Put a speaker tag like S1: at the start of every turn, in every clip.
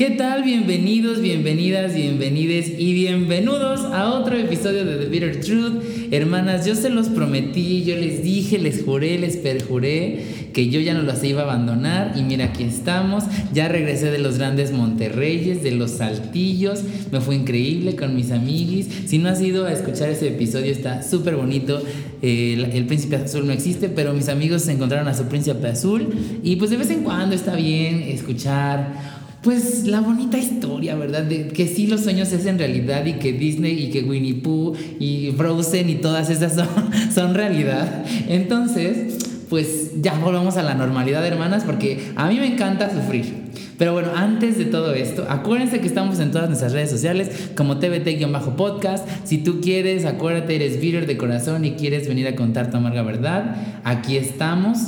S1: ¿Qué tal? Bienvenidos, bienvenidas, bienvenides y bienvenidos a otro episodio de The Bitter Truth. Hermanas, yo se los prometí, yo les dije, les juré, les perjuré que yo ya no los iba a abandonar y mira, aquí estamos. Ya regresé de los grandes Monterreyes, de los Saltillos, me fue increíble con mis amiguis. Si no has ido a escuchar ese episodio, está súper bonito. el, el príncipe azul no existe, pero mis amigos se encontraron a su príncipe azul y pues de vez en cuando está bien escuchar pues la bonita historia, ¿verdad? De que sí los sueños se hacen realidad y que Disney y que Winnie Pooh y Frozen y todas esas son, son realidad. Entonces, pues ya volvamos a la normalidad, hermanas, porque a mí me encanta sufrir. Pero bueno, antes de todo esto, acuérdense que estamos en todas nuestras redes sociales como TBT-podcast. Si tú quieres, acuérdate, eres bitter de corazón y quieres venir a contar tu amarga verdad, aquí estamos.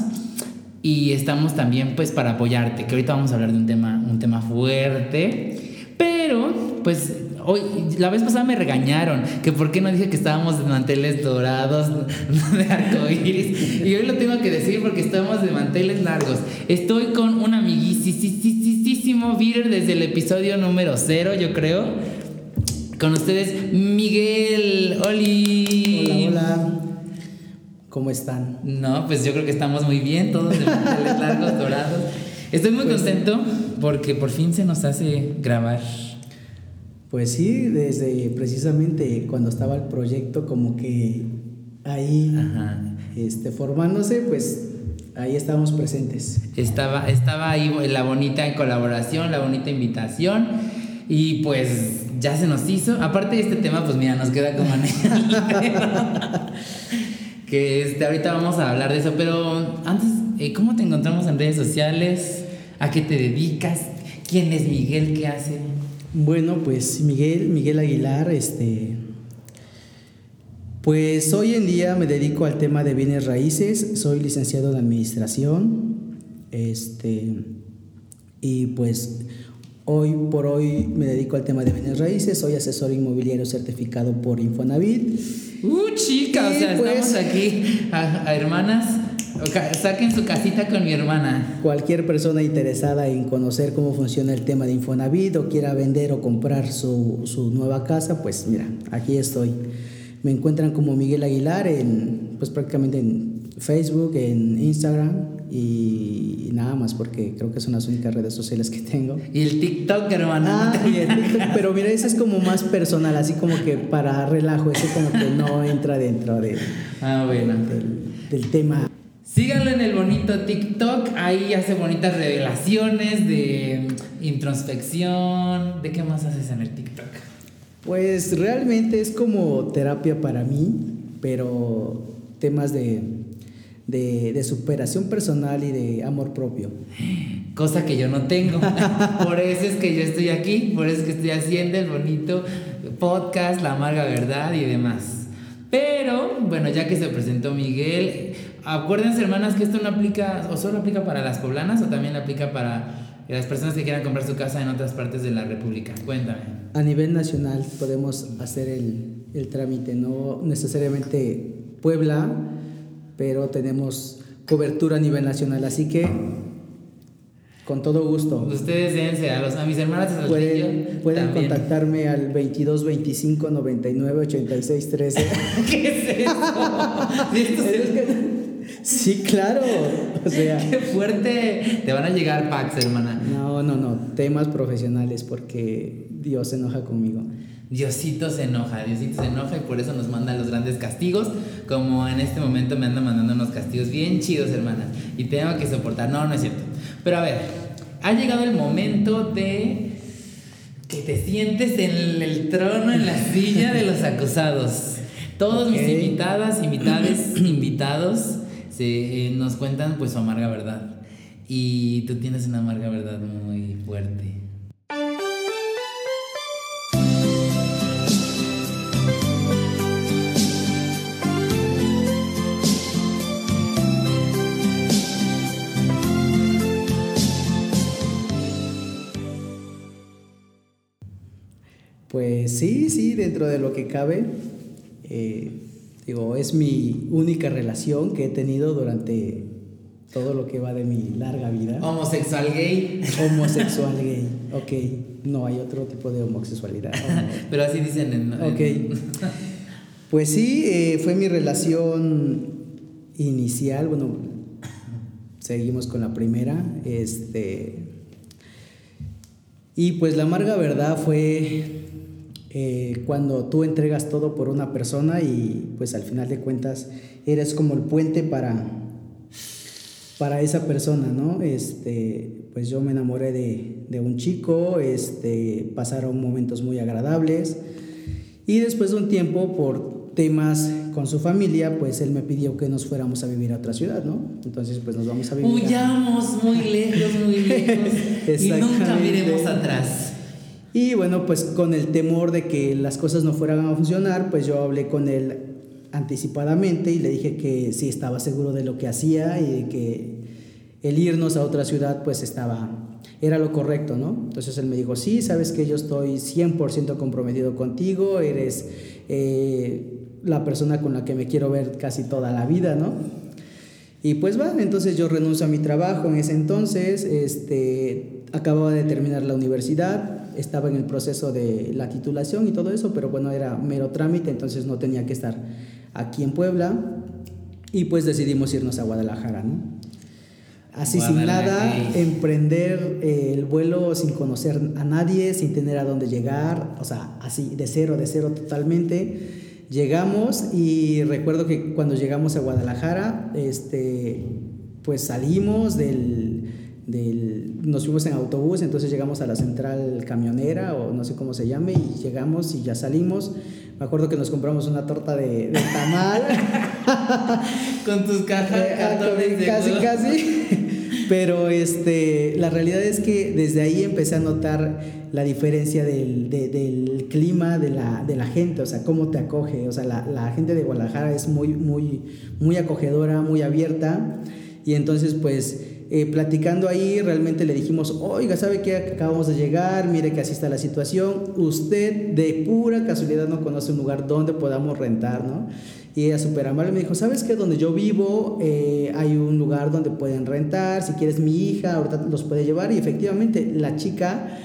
S1: Y estamos también pues para apoyarte, que ahorita vamos a hablar de un tema, un tema fuerte. Pero pues hoy, la vez pasada me regañaron que por qué no dije que estábamos de manteles dorados de arcoíris. Y hoy lo tengo que decir porque estamos de manteles largos. Estoy con un amiguísimo Virer desde el episodio número cero, yo creo. Con ustedes, Miguel. Oli.
S2: Hola, hola. ¿Cómo están?
S1: No, pues yo creo que estamos muy bien, todos de largos, dorados. Estoy muy
S2: Pues-
S1: contento porque por fin se nos hace grabar.
S2: Pues sí, desde precisamente cuando estaba el proyecto como que ahí
S1: Ajá.
S2: este, formándose, pues ahí estábamos presentes.
S1: Estaba, estaba ahí la bonita colaboración, la bonita invitación. Y pues ya se nos hizo. Aparte de este tema, pues mira, nos queda como. que este, ahorita vamos a hablar de eso. Pero antes, eh, ¿cómo te encontramos en redes sociales? ¿A qué te dedicas? ¿Quién es Miguel? ¿Qué hace?
S2: Bueno, pues Miguel, Miguel Aguilar, este, pues hoy en día me dedico al tema de bienes raíces, soy licenciado en administración, este, y pues hoy por hoy me dedico al tema de bienes raíces, soy asesor inmobiliario certificado por Infonavit.
S1: Uh, chica, o sea,
S2: pues-
S1: estamos aquí a, a hermanas. Saquen su casita con mi hermana.
S2: Cualquier persona interesada en conocer cómo funciona el tema de Infonavit o quiera vender o comprar su, su nueva casa, pues mira, aquí estoy. Me encuentran como Miguel Aguilar en, pues prácticamente en Facebook, en Instagram y nada más porque creo que son las únicas redes sociales que tengo.
S1: Y el TikTok, hermana.
S2: Ah, y el TikTok, pero mira, ese es como más personal, así como que para relajo, ese como que no entra dentro de-
S1: Ah, bueno.
S2: del, del tema.
S1: Síganlo en el bonito TikTok, ahí hace bonitas revelaciones de introspección. ¿De qué más haces en el TikTok?
S2: Pues realmente es como terapia para mí, pero temas de, de, de superación personal y de amor propio.
S1: Cosa que yo no tengo. por eso es que yo estoy aquí, por eso es que estoy haciendo el bonito podcast, La Amarga Verdad y demás. Pero, bueno, ya que se presentó Miguel, acuérdense, hermanas, que esto no aplica, o solo aplica para las poblanas, o también aplica para las personas que quieran comprar su casa en otras partes de la República. Cuéntame.
S2: A nivel nacional podemos hacer el, el trámite, no necesariamente Puebla, pero tenemos cobertura a nivel nacional, así que con todo gusto.
S1: Ustedes dense a, los, a mis hermanas de.
S2: Pueden, pueden
S1: también.
S2: contactarme al 22 25 99 86 13.
S1: ¿Qué es eso? Esto se-
S2: Sí, claro. O sea,
S1: Qué fuerte. Te van a llegar packs, hermana.
S2: no, no, no. Temas profesionales porque Dios se enoja conmigo.
S1: Diosito se enoja, Diosito se enoja y por eso nos manda los grandes castigos, como en este momento me anda mandando unos castigos bien chidos, hermana, y tengo que soportar. No, no es cierto. Pero a ver, ha llegado el momento de que te sientes en el trono, en la silla de los acusados. Todos mis invitadas, invitades, invitados se, eh, nos cuentan pues su amarga verdad. Y tú tienes una amarga verdad muy fuerte.
S2: Pues sí, sí, dentro de lo que cabe. Eh, digo, es mi única relación que he tenido durante todo lo que va de mi larga vida.
S1: Homosexual gay.
S2: Homosexual gay, ok. No hay otro tipo de homosexualidad.
S1: Pero así dicen en...
S2: Ok. Pues sí, eh, fue mi relación inicial, bueno, seguimos con la primera, este... Y pues la amarga verdad fue eh, cuando tú entregas todo por una persona y pues al final de cuentas eres como el puente para, para esa persona, ¿no? Este, pues yo me enamoré de, de un chico, este, pasaron momentos muy agradables y después de un tiempo por temas con su familia, pues él me pidió que nos fuéramos a vivir a otra ciudad, ¿no? Entonces, pues nos vamos a vivir.
S1: Huyamos muy lejos, muy lejos. y nunca miremos atrás.
S2: Y bueno, pues con el temor de que las cosas no fueran a funcionar, pues yo hablé con él anticipadamente y le dije que sí estaba seguro de lo que hacía y que el irnos a otra ciudad pues estaba era lo correcto, ¿no? Entonces él me dijo, sí, sabes que yo estoy 100% comprometido contigo, eres eh, la persona con la que me quiero ver casi toda la vida, ¿no? Y pues va, entonces yo renuncio a mi trabajo en ese entonces, este, acababa de terminar la universidad, estaba en el proceso de la titulación y todo eso, pero bueno, era mero trámite, entonces no tenía que estar aquí en Puebla y pues decidimos irnos a Guadalajara, ¿no? Así sin nada, emprender eh, el vuelo sin conocer a nadie, sin tener a dónde llegar, o sea, así de cero, de cero totalmente. Llegamos y recuerdo que cuando llegamos a Guadalajara, este, pues salimos del, nos fuimos en autobús, entonces llegamos a la central camionera o no sé cómo se llame y llegamos y ya salimos. Me acuerdo que nos compramos una torta de, de tamal.
S1: Con tus cajas,
S2: eh, casi, casi. Pero este, la realidad es que desde ahí empecé a notar la diferencia del, del clima de la, de la, gente, o sea, cómo te acoge. O sea, la, la gente de Guadalajara es muy, muy, muy acogedora, muy abierta. Y entonces, pues, eh, platicando ahí, realmente le dijimos, oiga, ¿sabe qué? Acabamos de llegar, mire que así está la situación. Usted de pura casualidad no conoce un lugar donde podamos rentar, ¿no? Y ella súper amable me dijo, ¿sabes qué? Donde yo vivo eh, hay un lugar donde pueden rentar, si quieres mi hija, ahorita los puede llevar. Y efectivamente, la chica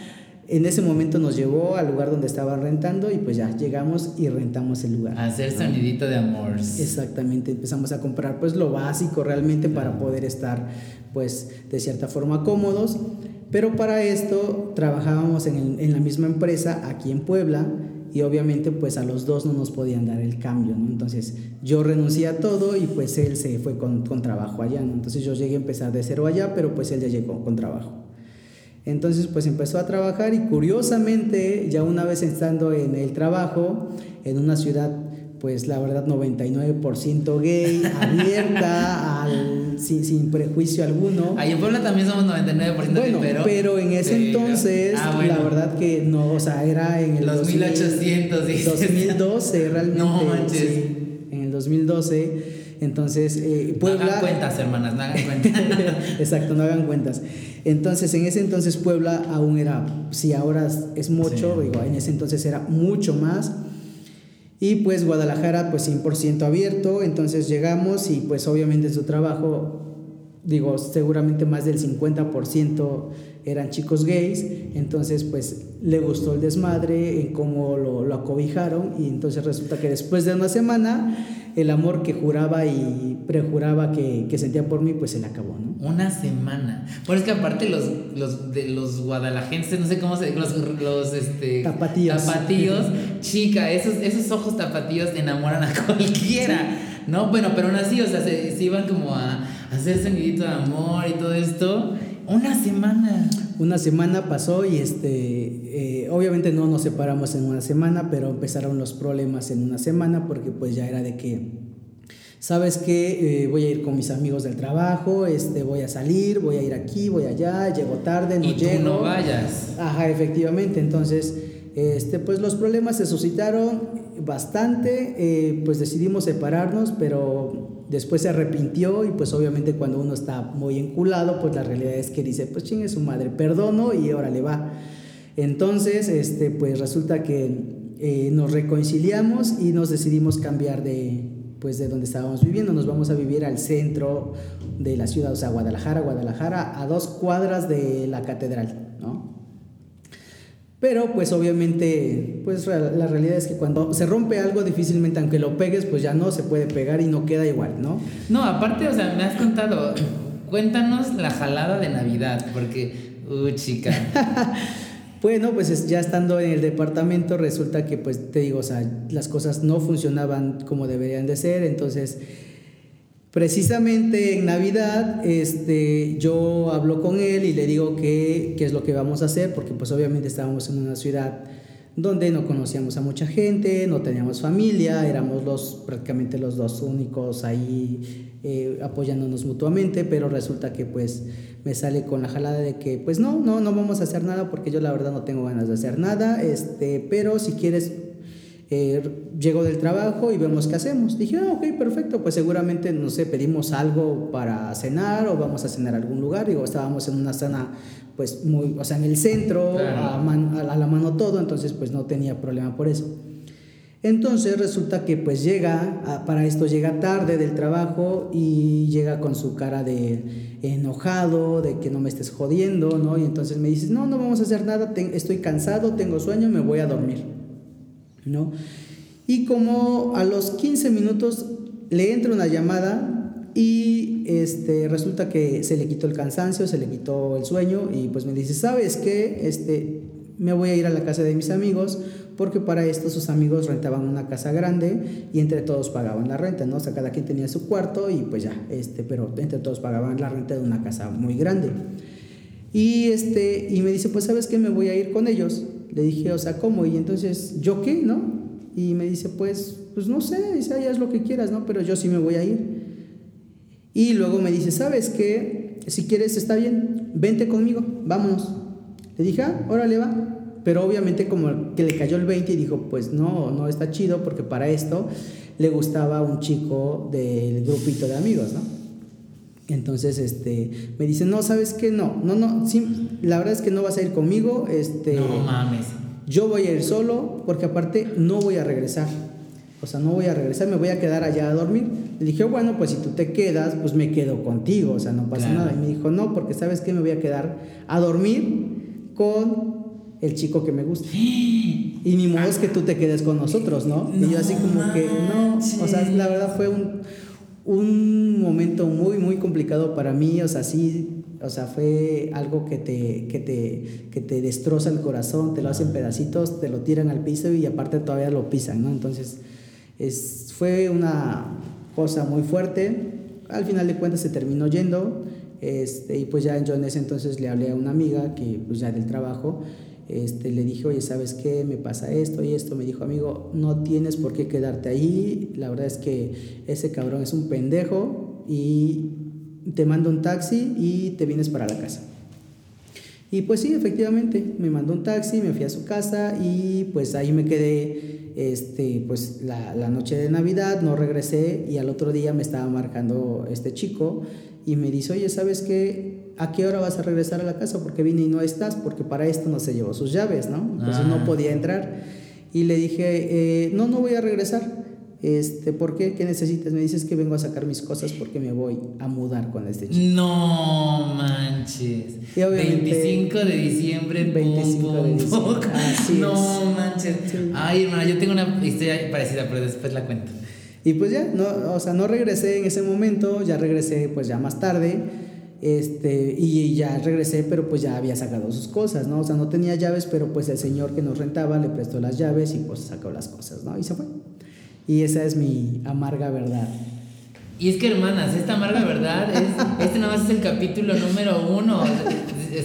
S2: en ese momento nos llevó al lugar donde estaban rentando y pues ya llegamos y rentamos el lugar.
S1: hacer sonidito de amor.
S2: Exactamente, empezamos a comprar pues lo básico realmente para poder estar pues de cierta forma cómodos, pero para esto trabajábamos en, la misma empresa aquí en Puebla y obviamente pues a los dos no nos podían dar el cambio. Entonces yo renuncié a todo y pues él se fue con, trabajo allá. Entonces yo llegué a empezar de cero allá, pero pues él ya llegó con trabajo. Entonces pues empezó a trabajar y curiosamente ya una vez estando en el trabajo en una ciudad pues la verdad 99% gay, abierta, al, sin, sin, prejuicio alguno.
S1: Ahí en Puebla también somos 99%
S2: bueno,
S1: pero,
S2: pero en ese entonces ah, la verdad que no, o sea, era en el
S1: Los 1800,
S2: 2012 realmente. No manches. Sí, en el 2012 entonces, eh, Puebla...
S1: No hagan cuentas, hermanas, no hagan cuentas.
S2: Exacto, no hagan cuentas. Entonces, en ese entonces Puebla aún era, si ahora es mucho, digo, en ese entonces era mucho más. Y pues Guadalajara, pues 100% abierto. Entonces llegamos y pues obviamente su trabajo, digo, seguramente más del 50% eran chicos gays. Entonces, pues le gustó el desmadre, en cómo lo, acobijaron. Y entonces resulta que después de una semana el amor que juraba y prejuraba que, que, sentía por mí, pues se le acabó, ¿no?
S1: Una semana. Bueno, es que aparte los, los, de los guadalajenses, no sé cómo se los, los este,
S2: tapatíos.
S1: Tapatíos, chica, esos, esos ojos tapatíos enamoran a cualquiera, ¿no? Bueno, pero aún así, o sea, se, se iban como a, hacerse nidito de amor y todo esto. Una semana.
S2: Una semana pasó y este, eh, obviamente no nos separamos en una semana, pero empezaron los problemas en una semana porque pues ya era de que, sabes que eh, voy a ir con mis amigos del trabajo, este, voy a salir, voy a ir aquí, voy allá, llego tarde, no
S1: y
S2: llego.
S1: no vayas.
S2: Ajá, efectivamente. Entonces, este, pues los problemas se suscitaron bastante, eh, pues decidimos separarnos, pero después se arrepintió y pues obviamente cuando uno está muy enculado, pues la realidad es que dice, pues chingue su madre, perdono y ahora le va. Entonces, este, pues resulta que eh, nos reconciliamos y nos decidimos cambiar de, pues de donde estábamos viviendo, nos vamos a vivir al centro de la ciudad, o sea, Guadalajara, Guadalajara, a dos cuadras de la catedral, ¿no? Pero pues obviamente, pues la realidad es que cuando se rompe algo difícilmente, aunque lo pegues, pues ya no se puede pegar y no queda igual, ¿no?
S1: No, aparte, o sea, me has contado, cuéntanos la jalada de Navidad, porque, uh, chica.
S2: bueno, pues ya estando en el departamento resulta que, pues te digo, o sea, las cosas no funcionaban como deberían de ser, entonces Precisamente en Navidad, este, yo hablo con él y le digo qué es lo que vamos a hacer, porque pues obviamente estábamos en una ciudad donde no conocíamos a mucha gente, no teníamos familia, éramos los, prácticamente los dos únicos ahí eh, apoyándonos mutuamente, pero resulta que pues me sale con la jalada de que pues no, no, no vamos a hacer nada porque yo la verdad no tengo ganas de hacer nada, este, pero si quieres eh, llego del trabajo y vemos qué hacemos. Dije, ah, ok, perfecto, pues seguramente, no sé, pedimos algo para cenar o vamos a cenar a algún lugar. Digo, estábamos en una zona, pues, muy, o sea, en el centro, a, a, la mano todo, entonces, pues, no tenía problema por eso. Entonces resulta que pues llega, para esto llega tarde del trabajo y llega con su cara de enojado, de que no me estés jodiendo, ¿no? Y entonces me dices, no, no vamos a hacer nada, estoy cansado, tengo sueño, me voy a dormir. ¿no? Y como a los 15 minutos le entra una llamada y este, resulta que se le quitó el cansancio, se le quitó el sueño y pues me dice, ¿sabes qué? Este, me voy a ir a la casa de mis amigos porque para esto sus amigos rentaban una casa grande y entre todos pagaban la renta, ¿no? O sea, cada quien tenía su cuarto y pues ya, este, pero entre todos pagaban la renta de una casa muy grande. Y, este, y me dice, pues sabes qué, me voy a ir con ellos. Le dije, o sea, ¿cómo? Y entonces, ¿yo qué, no? Y me dice, pues, pues no sé, dice, ya es lo que quieras, ¿no? Pero yo sí me voy a ir. Y luego me dice, ¿sabes qué? Si quieres, está bien, vente conmigo, vámonos. Le dije, ah, órale, va. Pero obviamente como que le cayó el 20 y dijo, pues no, no está chido porque para esto le gustaba un chico del grupito de amigos, ¿no? Entonces, este, me dice, no, ¿sabes qué? No, no, no, sí, la verdad es que no vas a ir conmigo, este...
S1: No mames.
S2: Yo voy a ir solo, porque aparte no voy a regresar. O sea, no voy a regresar, me voy a quedar allá a dormir. Le dije, bueno, pues si tú te quedas, pues me quedo contigo, o sea, no pasa nada. Y me dijo, no, porque sabes que me voy a quedar a dormir con el chico que me gusta. Y ni modo es que tú te quedes con nosotros, ¿no? y yo así como que, no, o sea, la verdad fue un un momento muy, muy complicado para mí, o sea, sí, o sea, fue algo que te, que te, que te destroza el corazón, te lo hacen pedacitos, te lo tiran al piso y aparte todavía lo pisan, ¿no? Entonces, es, fue una cosa muy fuerte. Al final de cuentas se terminó yendo, este, y pues ya yo en ese entonces le hablé a una amiga que pues ya del trabajo este, le dije, oye, ¿sabes qué? Me pasa esto y esto. Me dijo, amigo, no tienes por qué quedarte ahí. La verdad es que ese cabrón es un pendejo y te mando un taxi y te vienes para la casa. Y pues sí, efectivamente, me mandó un taxi, me fui a su casa y pues ahí me quedé este, pues la, la noche de Navidad, no regresé y al otro día me estaba marcando este chico y me dice, oye, ¿sabes qué? ¿A qué hora vas a regresar a la casa? Porque vine y no estás, porque para esto no se llevó sus llaves, ¿no? Entonces no ah. podía entrar. Y le dije, eh, no, no voy a regresar. Este, ¿Por qué? ¿Qué necesitas? Me dices que vengo a sacar mis cosas porque me voy a mudar con este chico.
S1: No manches. 25 de diciembre. 25 de diciembre. no manches. Ay, hermana, yo tengo una historia parecida, pero después la cuento.
S2: Y pues ya, no, o sea, no regresé en ese momento, ya regresé pues ya más tarde, este, y ya regresé, pero pues ya había sacado sus cosas, ¿no? O sea, no tenía llaves, pero pues el señor que nos rentaba le prestó las llaves y pues sacó las cosas, ¿no? Y se fue. Y esa es mi amarga verdad.
S1: Y es que, hermanas, esta amarga verdad, es, este nada más es el capítulo número uno.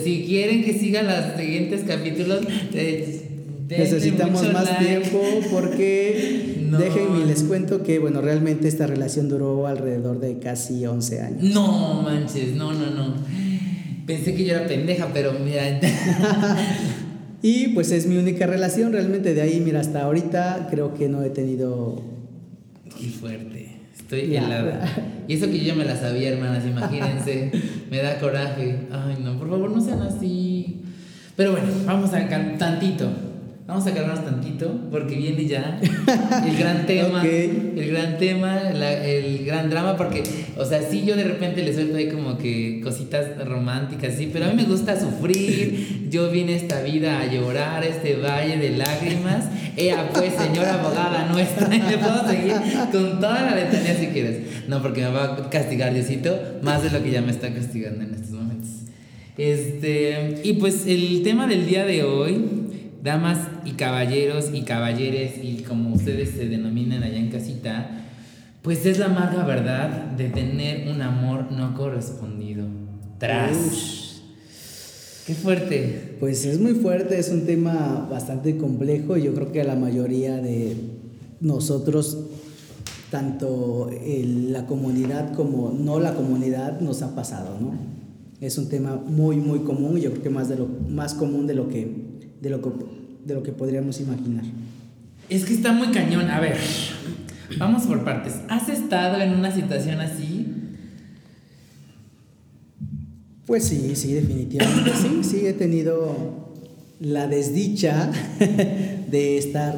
S1: Si quieren que sigan los siguientes capítulos, eh,
S2: necesitamos más tiempo porque déjenme les cuento que, bueno, realmente esta relación duró alrededor de casi 11 años.
S1: No manches, no, no, no. Pensé que yo era pendeja, pero mira.
S2: y pues es mi única relación, realmente de ahí, mira, hasta ahorita creo que no he tenido...
S1: Qué fuerte. Estoy helada. Y eso que yo ya me la sabía, hermanas, imagínense. me da coraje. Ay, no, por favor, no sean así. Pero bueno, vamos a tantito. Vamos a calmarnos tantito porque viene ya el gran tema, el gran tema, el gran drama, porque, o sea, sí yo de repente le suelto ahí como que cositas románticas, sí, pero a mí me gusta sufrir, yo vine esta vida a llorar, este valle de lágrimas, ella pues, señora abogada nuestra, me puedo seguir con toda la letanía si quieres, no, porque me va a castigar Diosito más de lo que ya me está castigando en estos momentos. Este, y pues el tema del día de hoy damas y caballeros y caballeres y como ustedes se denominan allá en casita, pues es la amarga verdad de tener un amor no correspondido. Tras. Qué fuerte.
S2: Pues es muy fuerte, es un tema bastante complejo y yo creo que a la mayoría de nosotros, tanto la comunidad como no la comunidad, nos ha pasado, ¿no? Es un tema muy, muy común y yo creo que más, de lo, más común de lo que de lo que, de lo que podríamos imaginar.
S1: Es que está muy cañón. A ver, vamos por partes. ¿Has estado en una situación así?
S2: Pues sí, sí, definitivamente sí. Sí, he tenido la desdicha de estar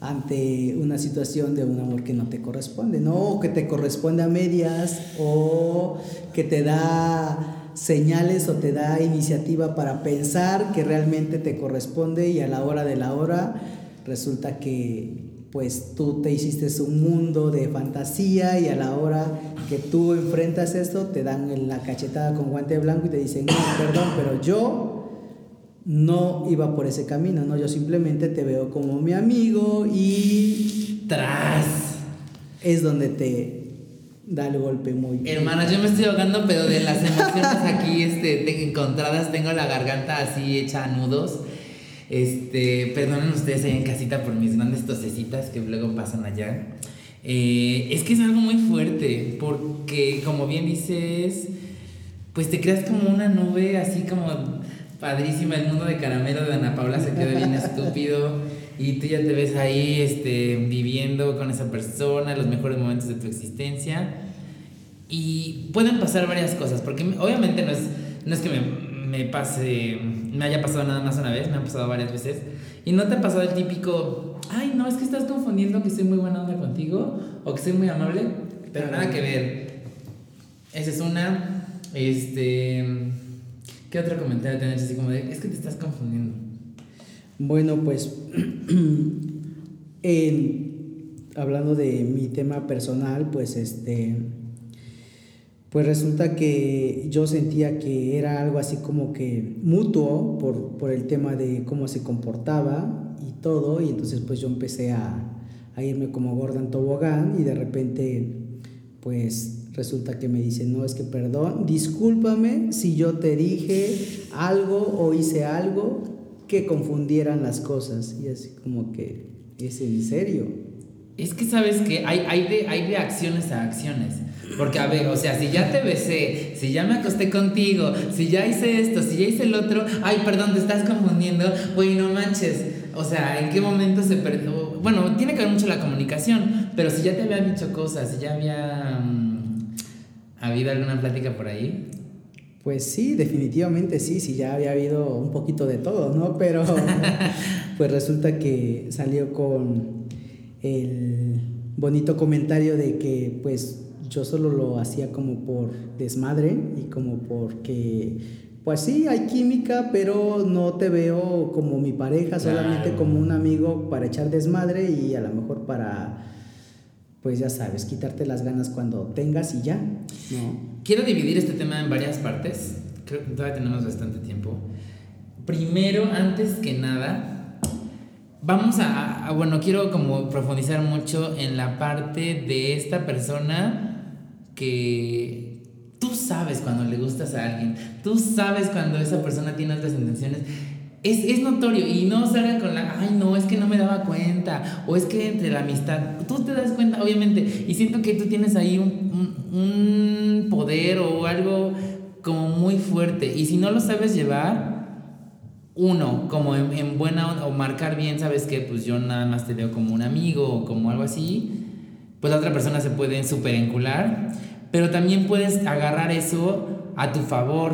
S2: ante una situación de un amor que no te corresponde, ¿no? que te corresponde a medias o que te da señales o te da iniciativa para pensar que realmente te corresponde y a la hora de la hora resulta que pues tú te hiciste un mundo de fantasía y a la hora que tú enfrentas esto te dan la cachetada con guante blanco y te dicen, no, perdón, pero yo no iba por ese camino, ¿no? Yo simplemente te veo como mi amigo y...
S1: Tras.
S2: Es donde te, da el golpe muy.
S1: Hermanas, yo me estoy ahogando, pero de las emociones aquí este, encontradas, tengo la garganta así hecha a nudos. Este, perdonen ustedes ahí en casita por mis grandes tosecitas que luego pasan allá. Eh, es que es algo muy fuerte, porque como bien dices, pues te creas como una nube así como padrísima, el mundo de caramelo de Ana Paula se queda bien estúpido y tú ya te ves ahí este, viviendo con esa persona los mejores momentos de tu existencia y pueden pasar varias cosas, porque obviamente no es, no es que me, me pase, me haya pasado nada más una vez, me ha pasado varias veces y no te ha pasado el típico, ay no, es que estás confundiendo que soy muy buena onda contigo o que soy muy amable, pero nada que ver. Esa es una, este, ¿qué otro comentario tenés así como de, es que te estás confundiendo?
S2: Bueno, pues hablando de mi tema personal, pues este pues resulta que yo sentía que era algo así como que mutuo por, por el tema de cómo se comportaba y todo, y entonces pues yo empecé a, a irme como gorda en tobogán y de repente pues resulta que me dice, no, es que perdón, discúlpame si yo te dije algo o hice algo que confundieran las cosas. Y así como que, ¿es en serio?
S1: Es que sabes que hay, hay, de, hay de acciones a acciones. Porque, a ver, o sea, si ya te besé, si ya me acosté contigo, si ya hice esto, si ya hice el otro, ay, perdón, te estás confundiendo, güey, no manches. O sea, ¿en qué momento se perdió? Bueno, tiene que ver mucho la comunicación, pero si ya te había dicho cosas, si ya había mm, habido alguna plática por ahí,
S2: pues sí, definitivamente sí, sí, ya había habido un poquito de todo, ¿no? Pero pues resulta que salió con el bonito comentario de que pues yo solo lo hacía como por desmadre y como porque pues sí, hay química, pero no te veo como mi pareja, solamente como un amigo para echar desmadre y a lo mejor para pues ya sabes, quitarte las ganas cuando tengas y ya, ¿no?
S1: Quiero dividir este tema en varias partes. Creo que todavía tenemos bastante tiempo. Primero, antes que nada, vamos a, a, bueno, quiero como profundizar mucho en la parte de esta persona que tú sabes cuando le gustas a alguien, tú sabes cuando esa persona tiene otras intenciones. Es, es, notorio y no salga con la, ay no, es que no me daba cuenta, o es que entre la amistad, tú te das cuenta, obviamente, y siento que tú tienes ahí un, un, un poder o algo como muy fuerte, y si no lo sabes llevar, uno, como en, en buena o marcar bien, sabes que pues yo nada más te veo como un amigo o como algo así, pues la otra persona se puede super encular, pero también puedes agarrar eso a tu favor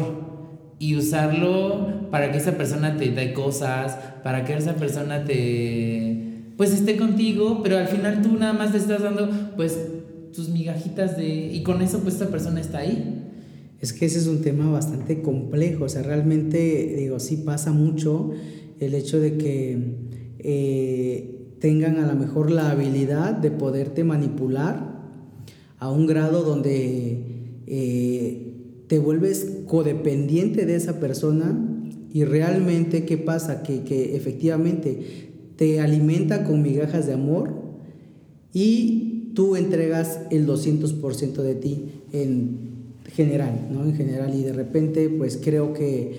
S1: y usarlo para que esa persona te dé cosas, para que esa persona te pues esté contigo, pero al final tú nada más te estás dando pues tus migajitas de y con eso pues esta persona está ahí.
S2: Es que ese es un tema bastante complejo, o sea, realmente digo, sí pasa mucho el hecho de que eh, tengan a lo mejor la habilidad de poderte manipular a un grado donde eh, te vuelves codependiente de esa persona y realmente, ¿qué pasa? Que, que efectivamente te alimenta con migajas de amor y tú entregas el 200% de ti en general, ¿no? En general y de repente pues creo que,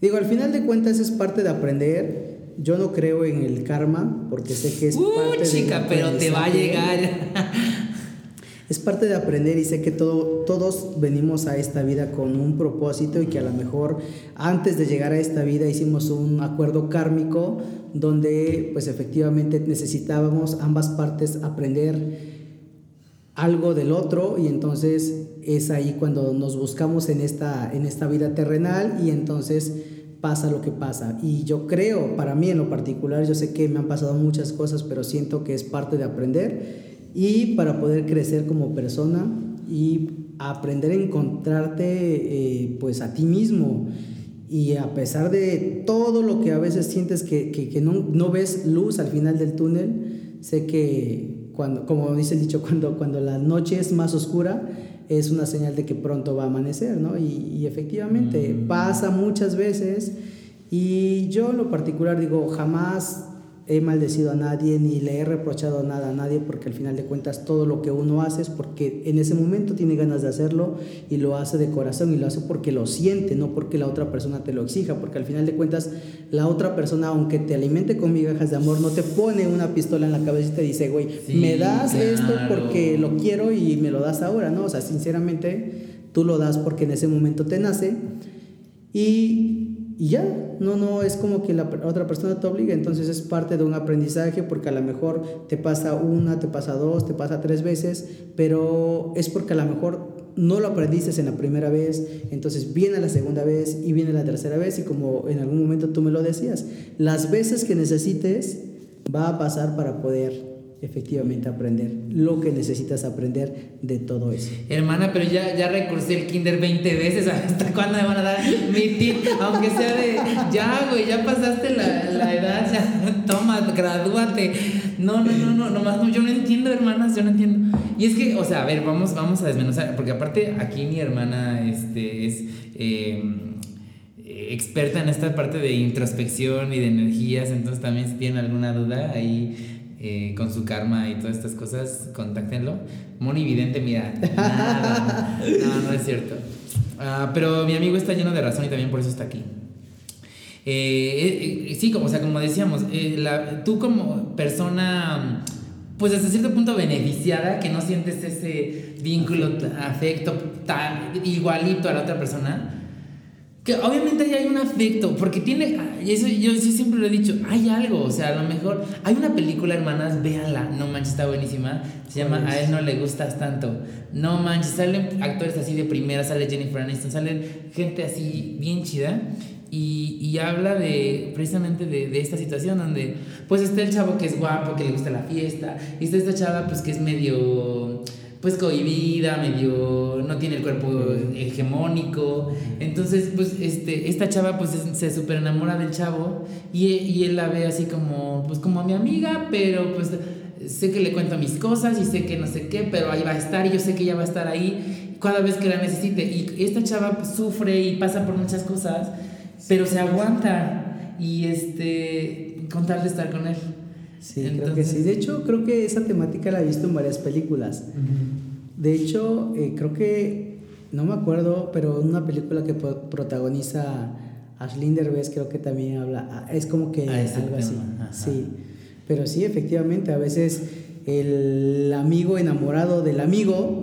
S2: digo, al final de cuentas es parte de aprender. Yo no creo en el karma porque sé que es
S1: uh,
S2: parte
S1: chica, pero te va a llegar.
S2: es parte de aprender y sé que todo, todos venimos a esta vida con un propósito y que a lo mejor antes de llegar a esta vida hicimos un acuerdo kármico donde pues efectivamente necesitábamos ambas partes aprender algo del otro y entonces es ahí cuando nos buscamos en esta, en esta vida terrenal y entonces pasa lo que pasa. Y yo creo, para mí en lo particular, yo sé que me han pasado muchas cosas, pero siento que es parte de aprender y para poder crecer como persona y aprender a encontrarte eh, pues a ti mismo. Y a pesar de todo lo que a veces sientes que, que, no, no ves luz al final del túnel, sé que cuando, como dice el dicho, cuando, cuando la noche es más oscura, es una señal de que pronto va a amanecer, ¿no? Y, y efectivamente
S1: Mm.
S2: pasa muchas veces y yo en lo particular digo, jamás he maldecido a nadie ni le he reprochado nada a nadie porque al final de cuentas todo lo que uno hace es porque en ese momento tiene ganas de hacerlo y lo hace de corazón y lo hace porque lo siente, no porque la otra persona te lo exija, porque al final de cuentas la otra persona aunque te alimente con migajas de amor no te pone una pistola en la cabeza y te dice, güey,
S1: Sí,
S2: me das esto porque lo quiero y me lo das ahora, ¿no? O sea, sinceramente tú lo das porque en ese momento te nace y, y ya, no, no es como que la otra persona te obliga, entonces es parte de un aprendizaje porque a lo mejor te pasa una, te pasa dos, te pasa tres veces, pero es porque a lo mejor no lo aprendiste en la primera vez, entonces viene la segunda vez y viene la tercera vez y como en algún momento tú me lo decías, las veces que necesites va a pasar para poder efectivamente aprender lo que necesitas aprender de todo eso.
S1: Hermana, pero ya, ya recursé el kinder 20 veces. ¿Hasta cuándo me van a dar mi tip? Aunque sea de, ya, güey, ya pasaste la, la edad, ya, toma, gradúate. No, no, no, no, nomás no, yo no entiendo, hermanas, yo no entiendo. Y es que, o sea, a ver, vamos, vamos a desmenuzar, porque aparte aquí mi hermana este, es eh, experta en esta parte de introspección y de energías, entonces también si tienen alguna duda ahí eh, con su karma y todas estas cosas, contáctenlo. Moni Vidente, mira, nada. No, no es cierto. Ah, pero mi amigo está lleno de razón y también por eso está aquí. Eh, eh, sí, como, o sea, como decíamos, la- tú como persona, pues hasta cierto punto beneficiada, que no sientes ese vínculo, afecto tan igualito a la otra persona, que obviamente ahí hay un afecto, porque tiene, y eso yo siempre lo he dicho, hay algo, o sea, a lo mejor, hay una película, hermanas, véanla, no manches, está buenísima, se llama A él no le gustas tanto, no manches, salen actores así de primera, sale Jennifer Aniston, salen gente así bien chida, y, y habla de, precisamente de, de esta situación donde, pues está el chavo que es guapo, que le gusta la fiesta, y está esta chava, pues que es medio pues cohibida, medio no tiene el cuerpo hegemónico. Entonces, pues este esta chava pues es- se super enamora del chavo y, y él la ve así como pues como mi amiga, pero pues sé que le cuento mis cosas y sé que no sé qué, pero ahí va a estar y yo sé que ella va a estar ahí cada vez que la necesite. Y esta chava sufre y pasa por muchas cosas, pero se aguanta y este, con tal de estar con él.
S2: Sí, creo que sí. De hecho, creo que esa temática la he visto en varias películas. De hecho, eh, creo que, no me acuerdo, pero una película que protagoniza Ashley Derbez creo que también habla, ah, es como que algo así. Sí, pero sí, efectivamente, a veces el amigo enamorado del amigo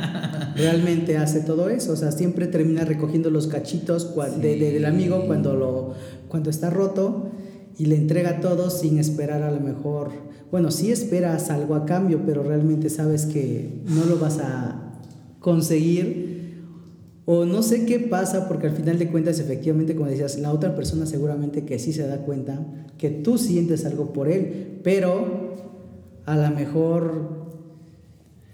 S2: realmente hace todo eso, o sea, siempre termina recogiendo los cachitos del amigo cuando, lo, cuando está roto y le entrega todo sin esperar a lo mejor, bueno, sí esperas algo a cambio, pero realmente sabes que no lo vas a conseguir. O no sé qué pasa porque al final de cuentas efectivamente como decías, la otra persona seguramente que sí se da cuenta que tú sientes algo por él, pero a lo mejor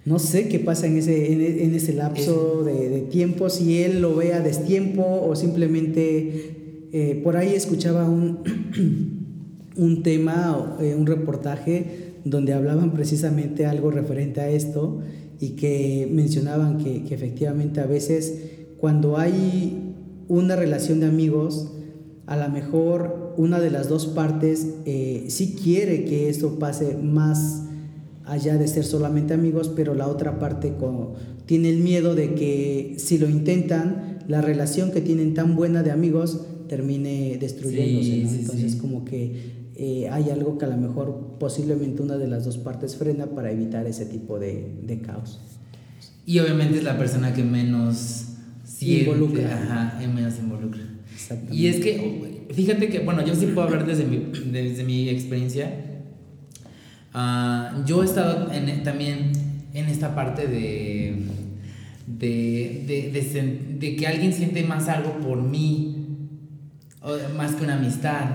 S2: no sé qué pasa en ese, en, ese lapso de, tiempo, si él lo ve a destiempo o simplemente eh, por ahí escuchaba un, un tema, eh, un reportaje donde hablaban precisamente algo referente a esto y que mencionaban que, efectivamente a veces cuando hay una relación de amigos, a lo mejor una de las dos partes eh, sí quiere que esto pase más allá de ser solamente amigos, pero la otra parte tiene el miedo de que si lo intentan, la relación que tienen tan buena de amigos termine destruyéndose. Entonces como que eh, hay algo que a lo mejor posiblemente una de las dos partes frena para evitar ese tipo de, de caos.
S1: Y obviamente es la persona que menos involucra. Ajá, menos involucra. Y es que, fíjate que, bueno, yo sí puedo hablar desde mi, desde mi experiencia. Uh, yo he estado en, también en esta parte de de, de, de, de, que alguien siente más algo por mí, más que una amistad.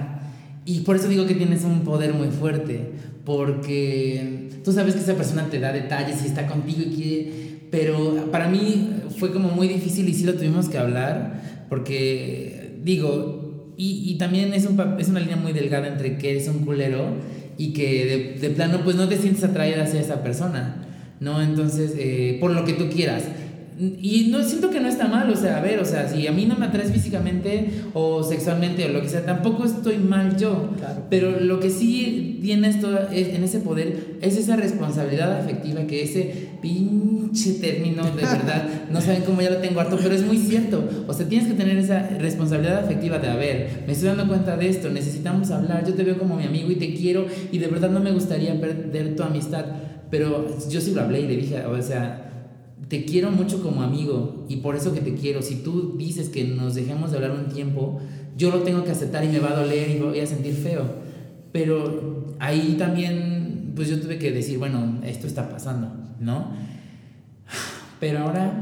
S1: Y por eso digo que tienes un poder muy fuerte, porque tú sabes que esa persona te da detalles y está contigo y quiere pero para mí fue como muy difícil y sí lo tuvimos que hablar, porque digo, y, y también es, un, es una línea muy delgada entre que eres un culero y que de, de plano pues no te sientes atraída hacia esa persona, ¿no? Entonces, eh, por lo que tú quieras. Y no siento que no está mal, o sea, a ver, o sea, si a mí no me atraes físicamente o sexualmente o lo que sea, tampoco estoy mal yo. Pero lo que sí tiene esto en ese poder es esa responsabilidad afectiva que ese pinche término, de verdad, no saben cómo ya lo tengo harto, pero es muy cierto. O sea, tienes que tener esa responsabilidad afectiva de, a ver, me estoy dando cuenta de esto, necesitamos hablar, yo te veo como mi amigo y te quiero y de verdad no me gustaría perder tu amistad. Pero yo sí lo hablé y le dije, o sea, te quiero mucho como amigo y por eso que te quiero. Si tú dices que nos dejemos de hablar un tiempo, yo lo tengo que aceptar y me va a doler y voy a sentir feo. Pero ahí también, pues yo tuve que decir, bueno, esto está pasando, ¿no? Pero ahora,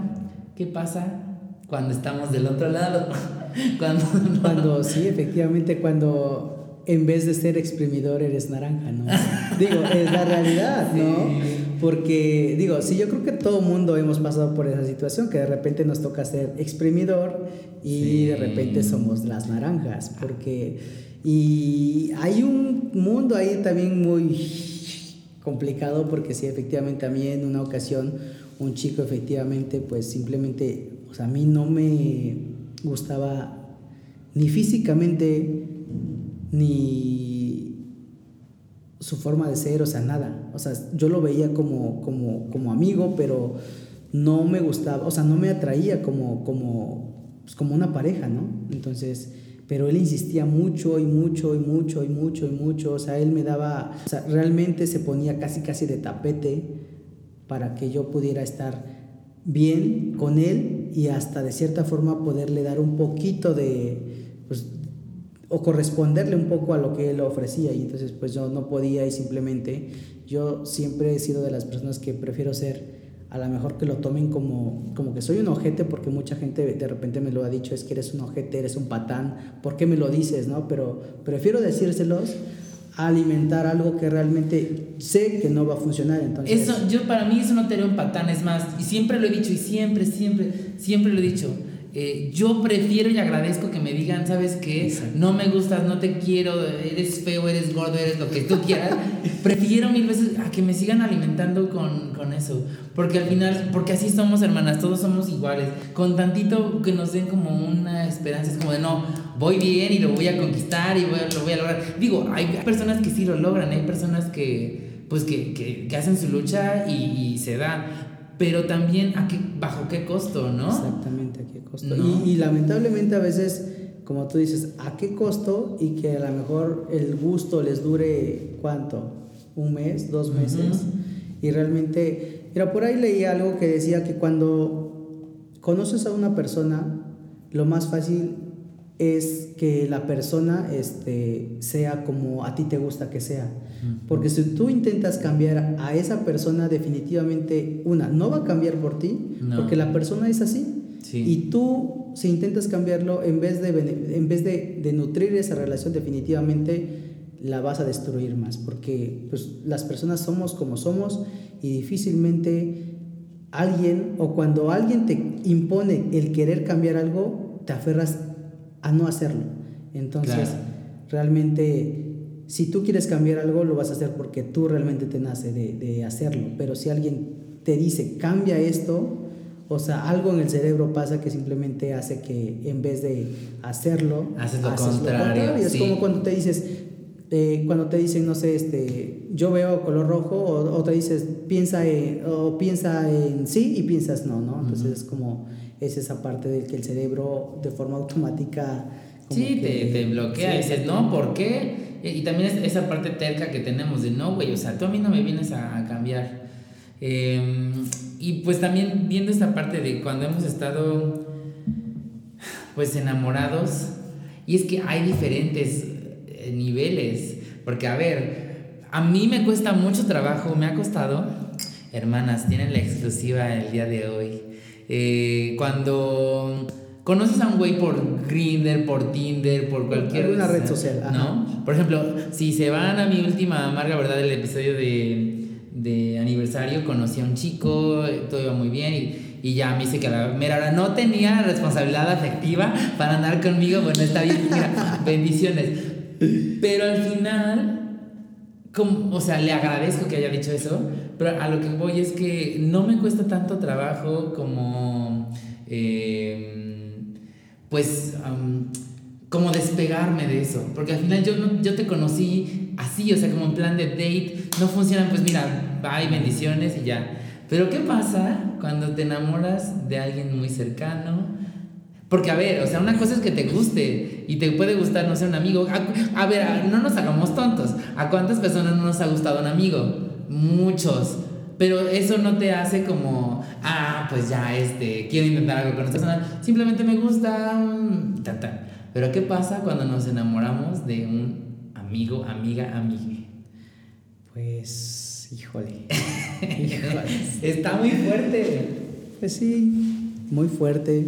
S1: ¿qué pasa cuando estamos del otro lado?
S2: cuando, cuando sí, efectivamente, cuando en vez de ser exprimidor eres naranja, ¿no? Digo, es la realidad, ¿no? Porque, digo, sí, yo creo que todo mundo hemos pasado por esa situación, que de repente nos toca ser exprimidor y de repente somos las naranjas, porque... Y hay un mundo ahí también muy complicado, porque sí, efectivamente a mí en una ocasión un chico efectivamente, pues simplemente, o sea, a mí no me gustaba ni físicamente, ni su forma de ser, o sea, nada. O sea, yo lo veía como, como, como amigo, pero no me gustaba, o sea, no me atraía como, como, pues, como una pareja, ¿no? Entonces, pero él insistía mucho y mucho y mucho y mucho y mucho, o sea, él me daba, o sea, realmente se ponía casi casi de tapete para que yo pudiera estar bien con él y hasta de cierta forma poderle dar un poquito de, pues, o corresponderle un poco a lo que él ofrecía y entonces pues yo no podía y simplemente yo siempre he sido de las personas que prefiero ser a lo mejor que lo tomen como, como que soy un ojete porque mucha gente de repente me lo ha dicho es que eres un ojete, eres un patán, ¿por qué me lo dices? no? Pero prefiero decírselos a alimentar algo que realmente sé que no va a funcionar. Entonces...
S1: Eso, yo para mí eso no te un patán, es más, y siempre lo he dicho y siempre, siempre, siempre lo he dicho eh, yo prefiero y agradezco que me digan, ¿sabes qué? No me gustas, no te quiero, eres feo, eres gordo, eres lo que tú quieras. prefiero mil veces a que me sigan alimentando con, con, eso. Porque al final, porque así somos hermanas, todos somos iguales. Con tantito que nos den como una esperanza, es como de no, voy bien y lo voy a conquistar y lo voy a lograr. Digo, hay personas que sí lo logran, hay personas que, pues, que, que, que hacen su lucha y, y se da pero también a qué, bajo qué costo, ¿no?
S2: Exactamente, a qué costo. Y, lamentablemente a veces, como tú dices, a qué costo y que a lo mejor el gusto les dure cuánto, un mes, dos meses. Y realmente, mira, por ahí leí algo que decía que cuando conoces a una persona, lo más fácil es que la persona este, sea como a ti te gusta que sea. Porque si tú intentas cambiar a esa persona, definitivamente, una, no va a cambiar por ti, porque la persona es así. Y tú, si intentas cambiarlo, en vez, de, en vez de, nutrir esa relación, definitivamente la vas a destruir más, porque pues, las personas somos como somos y difícilmente alguien, o cuando alguien te impone el querer cambiar algo, te aferras a no hacerlo. Entonces, realmente, si tú quieres cambiar algo, lo vas a hacer porque tú realmente te nace de, de, hacerlo. Pero si alguien te dice, cambia esto, o sea, algo en el cerebro pasa que simplemente hace que en vez de hacerlo,
S1: haces lo, contrario.
S2: Es como cuando te dices, eh, cuando te dicen, no sé, este, yo veo color rojo, o, te dices, piensa en, o piensa en sí y piensas no, ¿no? Entonces es como es esa parte del que el cerebro de forma automática...
S1: Sí, te, te, bloquea y dices, no, ¿por qué? Y, también es esa parte terca que tenemos de, no, güey, o sea, tú a mí no me vienes a, cambiar. Em, y pues también viendo esta parte de cuando hemos estado, pues, enamorados, y es que hay diferentes eh, niveles, porque a ver, a mí me cuesta mucho trabajo, me ha costado, hermanas, tienen la exclusiva el día de hoy eh, cuando conoces a un güey por Grindr, por Tinder, por cualquier
S2: una red social,
S1: ¿no? Por ejemplo, si se van a mi última amarga verdad del episodio de, de aniversario, conocí a un chico, todo iba muy bien y, y ya me dice que a la mera hora no tenía responsabilidad afectiva para andar conmigo, bueno, está bien, mira, bendiciones. Pero al final como, o sea, le agradezco que haya dicho eso, pero a lo que voy es que no me cuesta tanto trabajo como, em, pues, como despegarme de eso, porque al final yo, yo te conocí así, o sea, como en plan de date, no funcionan, pues mira, bye, bendiciones y ya. Pero ¿qué pasa cuando te enamoras de alguien muy cercano? Porque, a ver, o sea, una cosa es que te guste y te puede gustar, no sé, un amigo. A, ver, no nos hagamos tontos. ¿A cuántas personas no nos ha gustado un amigo? Muchos. Pero eso no te hace como, ah, pues ya, este, quiero intentar algo con esta persona. Simplemente me gusta, ta, ta. Pero ¿qué pasa cuando nos enamoramos de un amigo, amiga, amiga?
S2: Pues, híjole.
S1: híjole. Está muy fuerte.
S2: Pues sí, muy fuerte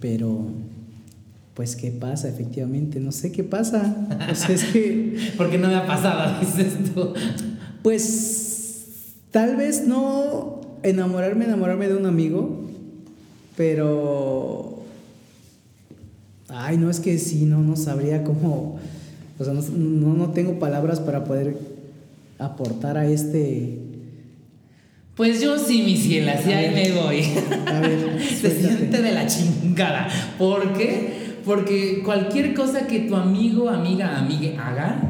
S2: pero pues qué pasa efectivamente, no sé qué pasa. O es que...
S1: Porque no me ha pasado, dices tú.
S2: Pues tal vez no enamorarme, enamorarme de un amigo, pero... Ay, no es que sí, no, no sabría cómo... O sea, no, no tengo palabras para poder aportar a este
S1: pues yo sí, mi ciela, así ahí me voy. A ver, Se siente de la chingada. ¿Por qué? Porque cualquier cosa que tu amigo, amiga, amigue haga,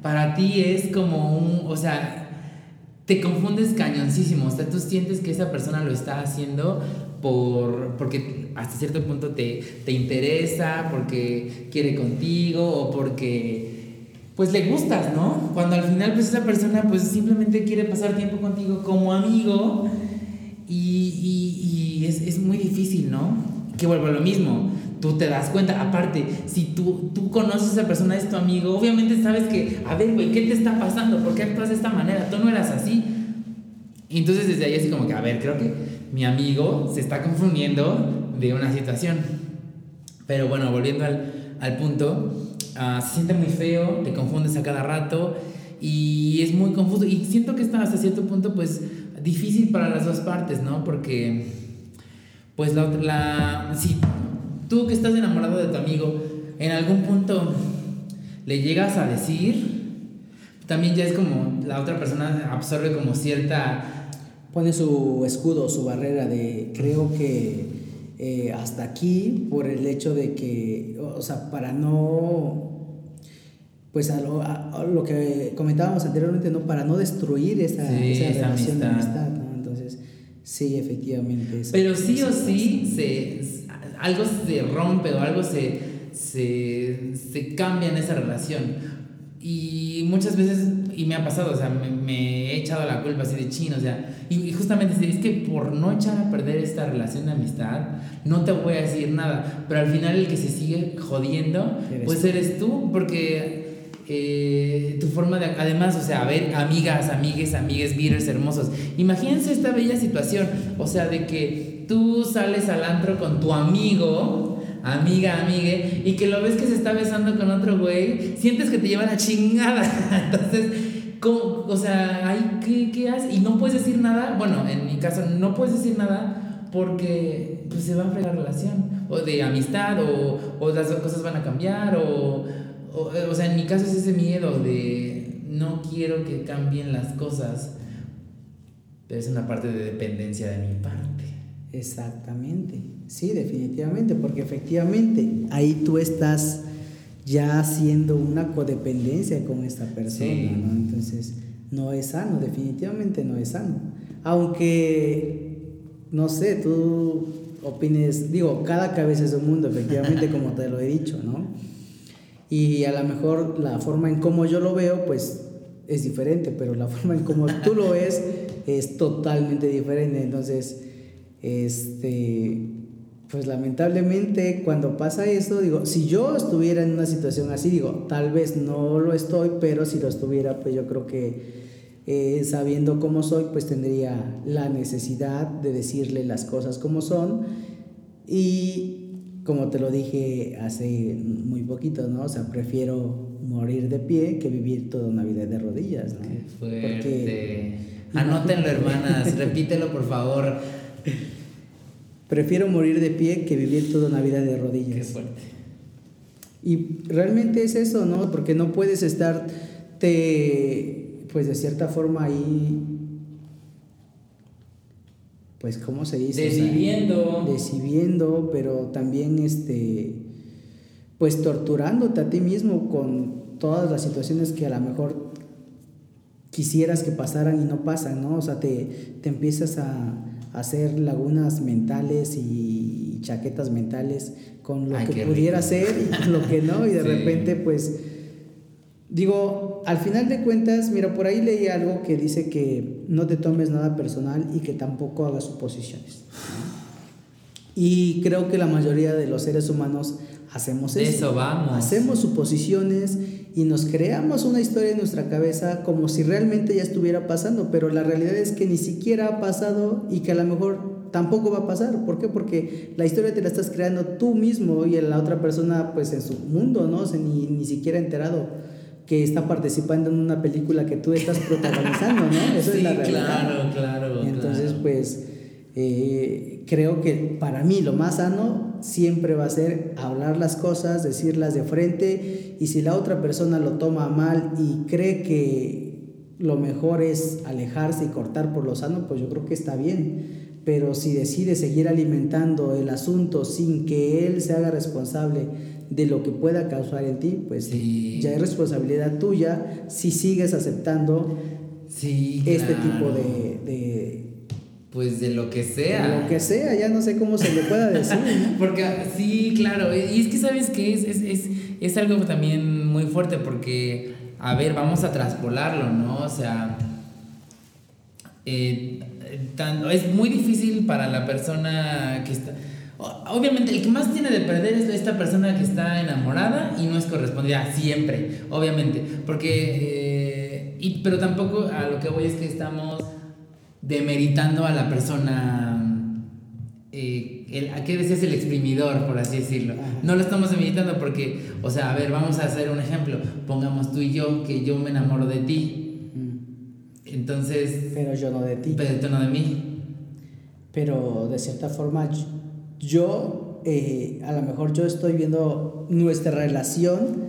S1: para ti es como un, o sea, te confundes cañoncísimo. O sea, tú sientes que esa persona lo está haciendo por, porque hasta cierto punto te, te interesa, porque quiere contigo o porque pues le gustas, ¿no? Cuando al final pues esa persona pues simplemente quiere pasar tiempo contigo como amigo y, es, muy difícil, ¿no? Que vuelvo a lo mismo, tú te das cuenta, aparte, si tú, tú conoces a esa persona, es tu amigo, obviamente sabes que, a ver, güey, ¿qué te está pasando? ¿Por qué actúas de esta manera? Tú no eras así. Y entonces desde ahí así como que, a ver, creo que mi amigo se está confundiendo de una situación. Pero bueno, volviendo al, al punto, Ah, se siente muy feo, te confundes a cada rato y es muy confuso. Y siento que está hasta cierto punto, pues, difícil para las dos partes, ¿no? Porque, pues, la, la si Tú que estás enamorado de tu amigo, en algún punto le llegas a decir, también ya es como la otra persona absorbe como cierta...
S2: Pone su escudo, su barrera de creo que eh, hasta aquí por el hecho de que, o sea, para no pues a lo, que comentábamos anteriormente, ¿no? Para no destruir esa, esa, relación de amistad, ¿no? Entonces, sí, efectivamente.
S1: Pero sí o sí, se, algo se rompe o algo se, se, se cambia en esa relación. Y muchas veces, y me ha pasado, o sea, me, he echado la culpa así de chino, o sea, y, justamente es que por no echar a perder esta relación de amistad, no te voy a decir nada, pero al final el que se sigue jodiendo, pues eres tú, porque eh, tu forma de... Además, o sea, a ver, amigas, amigues, amigues, beaters hermosos, imagínense esta bella situación, o sea, de que tú sales al antro con tu amigo, amiga, amigue, y que lo ves que se está besando con otro güey, sientes que te llevan a chingada. Entonces, ¿cómo, o sea, ¿qué, ¿qué haces? Y no puedes decir nada, bueno, en mi caso, no puedes decir nada porque pues, se va a fregar la relación, o de amistad, o, o las cosas van a cambiar, o o, sea, en mi caso es ese miedo de no quiero que cambien las cosas, pero es una parte de dependencia de mi parte.
S2: Exactamente, sí, definitivamente, porque efectivamente ahí tú estás ya haciendo una codependencia con esta persona, ¿no? Entonces, no es sano, definitivamente no es sano. Aunque, no sé, tú opines, digo, cada cabeza es un mundo, efectivamente, como te lo he dicho, ¿no? Y a lo mejor la forma en cómo yo lo veo, pues es diferente, pero la forma en cómo tú lo ves es totalmente diferente. Entonces, este, pues lamentablemente cuando pasa eso, digo, si yo estuviera en una situación así, digo, tal vez no lo estoy, pero si lo estuviera, pues yo creo que eh, sabiendo cómo soy, pues tendría la necesidad de decirle las cosas como son y como te lo dije hace muy poquito, ¿no? O sea, prefiero morir de pie que vivir toda una vida de rodillas, ¿no?
S1: Qué fuerte. Anótenlo, hermanas, repítelo, por favor.
S2: Prefiero morir de pie que vivir toda una vida de rodillas.
S1: Qué fuerte.
S2: Y realmente es eso, ¿no? Porque no puedes estar, te, pues de cierta forma ahí pues, ¿cómo se dice?
S1: Decidiendo.
S2: pero también, este, pues, torturándote a ti mismo con todas las situaciones que a lo mejor quisieras que pasaran y no pasan, ¿no? O sea, te, te empiezas a, hacer lagunas mentales y chaquetas mentales con lo que pudiera ser y con lo que no, y de repente, pues, digo, al final de cuentas, mira, por ahí leí algo que dice que no te tomes nada personal y que tampoco hagas suposiciones. Y creo que la mayoría de los seres humanos hacemos eso.
S1: Eso vamos.
S2: Hacemos suposiciones y nos creamos una historia en nuestra cabeza como si realmente ya estuviera pasando, pero la realidad es que ni siquiera ha pasado y que a lo mejor tampoco va a pasar. ¿Por qué? Porque la historia te la estás creando tú mismo y la otra persona pues en su mundo, ¿no? O ni, ni siquiera enterado que está participando en una película que tú estás protagonizando, ¿no?
S1: Eso es la realidad. Claro, claro.
S2: entonces, pues, eh, creo que para mí lo más sano siempre va a ser hablar las cosas, decirlas de frente, y si la otra persona lo toma mal y cree que lo mejor es alejarse y cortar por lo sano, pues yo creo que está bien. Pero si decide seguir alimentando el asunto sin que él se haga responsable de lo que pueda causar en ti, pues ya es responsabilidad tuya si sigues aceptando este tipo de,
S1: Pues de lo que sea.
S2: De lo que sea, ya no sé cómo se le pueda decir.
S1: porque sí, claro, y es que sabes que es, es, es, es algo también muy fuerte porque, a ver, vamos a traspolarlo, ¿no? O sea, eh, es muy difícil para la persona que está Obviamente, el que más tiene de perder es esta persona que está enamorada y no es correspondida siempre, obviamente. Porque, eh, pero tampoco a lo que voy es que estamos demeritando a la persona. Eh, el, ¿A qué decías el exprimidor, por así decirlo? No lo estamos demeritando porque, o sea, a ver, vamos a hacer un ejemplo. Pongamos tú y yo que yo me enamoro de ti. Entonces.
S2: Pero yo no de ti.
S1: Pero tú no de mí.
S2: Pero de cierta forma yo eh, a lo mejor yo estoy viendo nuestra relación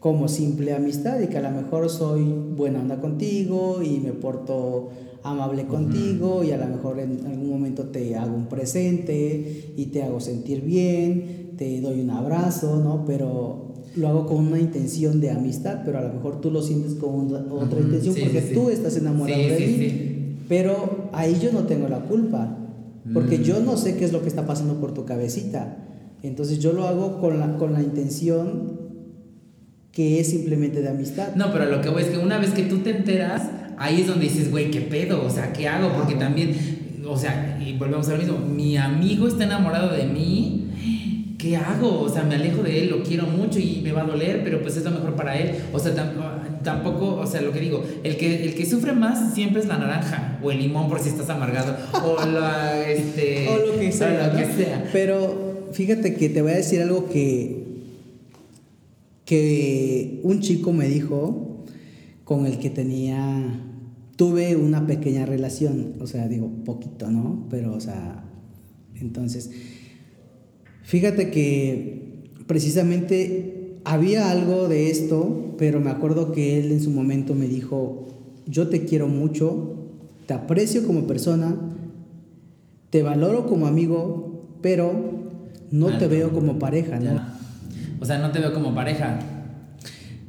S2: como simple amistad y que a lo mejor soy buena onda contigo y me porto amable contigo y a lo mejor en algún momento te hago un presente y te hago sentir bien, te doy un abrazo, ¿no? Pero lo hago con una intención de amistad, pero a lo mejor tú lo sientes con otra intención porque tú estás enamorado de mí. Pero ahí yo no tengo la culpa, porque yo no sé qué es lo que está pasando por tu cabecita. Entonces yo lo hago con la, con la intención que es simplemente de amistad.
S1: No, pero lo que voy es que una vez que tú te enteras, ahí es donde dices, güey, ¿qué pedo? O sea, ¿qué hago? Porque también, o sea, y volvemos a lo mismo, mi amigo está enamorado de mí. ¿Qué hago? O sea, me alejo de él, lo quiero mucho y me va a doler, pero pues es lo mejor para él. O sea, tampoco, o sea, lo que digo, el que, el que sufre más siempre es la naranja o el limón por si estás amargado o la, este...
S2: o lo que sea.
S1: lo que sea.
S2: Pero fíjate que te voy a decir algo que que un chico me dijo con el que tenía, tuve una pequeña relación, o sea, digo, poquito, ¿no? Pero, o sea, entonces, fíjate que precisamente había algo de esto, pero me acuerdo que él en su momento me dijo, yo te quiero mucho, te aprecio como persona, te valoro como amigo, pero no te veo como pareja, ¿no?
S1: O sea, no te veo como pareja.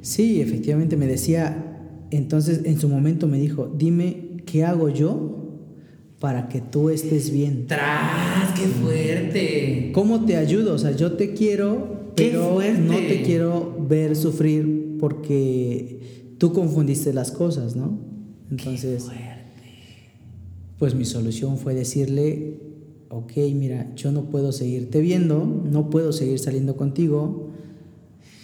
S2: Sí, efectivamente me decía, entonces en su momento me dijo, dime, ¿qué hago yo para que tú estés bien?
S1: ¡Tras! ¡Qué fuerte!
S2: ¿Cómo te ayudo? O sea, yo te quiero, pero no te quiero ver sufrir porque tú confundiste las cosas, ¿no? Entonces,
S1: Qué fuerte.
S2: pues mi solución fue decirle, ok, mira, yo no puedo seguirte viendo, no puedo seguir saliendo contigo,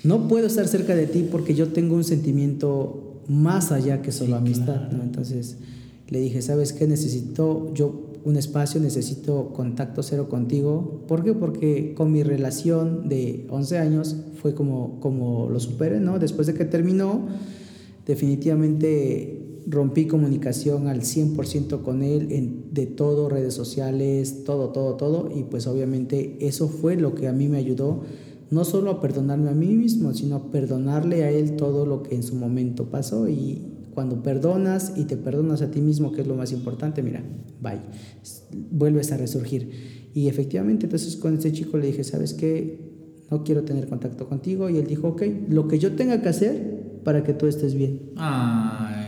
S2: no puedo estar cerca de ti porque yo tengo un sentimiento más allá que solo amistad, ¿no? Entonces le dije, ¿sabes qué? Necesito yo un espacio, necesito contacto cero contigo. ¿Por qué? Porque con mi relación de 11 años fue como, como lo superé, ¿no? Después de que terminó, definitivamente rompí comunicación al 100% con él en, de todo, redes sociales, todo, todo, todo. Y pues obviamente eso fue lo que a mí me ayudó no solo a perdonarme a mí mismo, sino a perdonarle a él todo lo que en su momento pasó y cuando perdonas y te perdonas a ti mismo, que es lo más importante, mira, bye, vuelves a resurgir. Y efectivamente, entonces con este chico le dije, ¿sabes qué? No quiero tener contacto contigo. Y él dijo, ok, lo que yo tenga que hacer para que tú estés bien.
S1: Ay.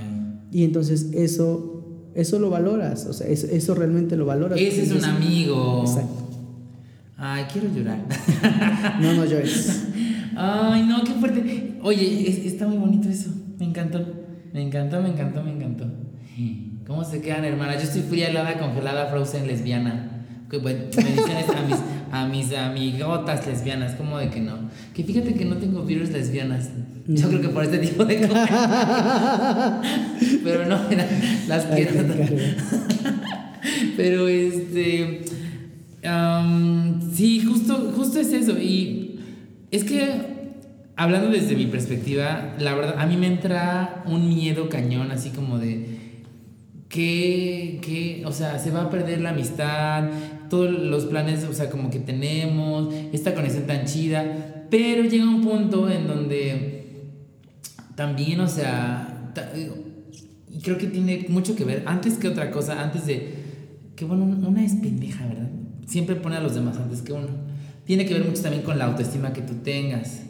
S2: Y entonces eso, eso lo valoras, o sea, eso, eso realmente lo valoras.
S1: Ese es un amigo.
S2: Exacto.
S1: Ay, quiero llorar.
S2: No, no llores.
S1: Ay, no, qué fuerte. Oye, es- está muy bonito eso. Me encantó. Me encantó, me encantó, me encantó. ¿Cómo se quedan, hermana? Yo estoy fría, helada, congelada, frozen, lesbiana. Que bueno, bendiciones a mis, a mis amigotas lesbianas. ¿Cómo de que no? Que fíjate que no tengo virus lesbianas. Yo creo que por este tipo de cosas. Pero no, las quiero. Pero este. Sí, justo, justo es eso. Y es que, hablando desde mi perspectiva, la verdad, a mí me entra un miedo cañón, así como de. Que, o sea, se va a perder la amistad, todos los planes, o sea, como que tenemos, esta conexión tan chida, pero llega un punto en donde también, o sea, creo que tiene mucho que ver, antes que otra cosa, antes de, que bueno, una es pendeja, ¿verdad? Siempre pone a los demás antes que uno. Tiene que ver mucho también con la autoestima que tú tengas,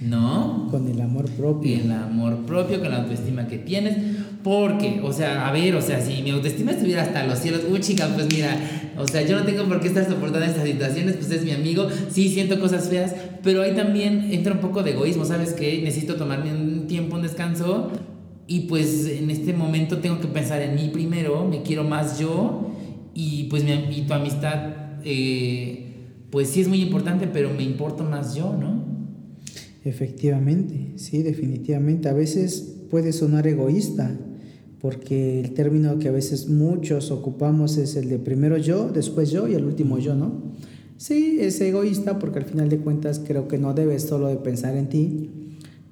S1: ¿no?
S2: Con el amor propio.
S1: Y el amor propio, con la autoestima que tienes. Porque, o sea, a ver, o sea, si mi autoestima estuviera hasta los cielos, uy, chica, pues mira, o sea, yo no tengo por qué estar soportando estas situaciones, pues es mi amigo, sí siento cosas feas, pero ahí también entra un poco de egoísmo, ¿sabes qué? Necesito tomarme un tiempo, un descanso, y pues en este momento tengo que pensar en mí primero, me quiero más yo, y pues mi, y tu amistad, eh, pues sí es muy importante, pero me importo más yo, ¿no?
S2: Efectivamente, sí, definitivamente. A veces puede sonar egoísta, porque el término que a veces muchos ocupamos es el de primero yo, después yo y el último yo, ¿no? Sí, es egoísta porque al final de cuentas creo que no debes solo de pensar en ti,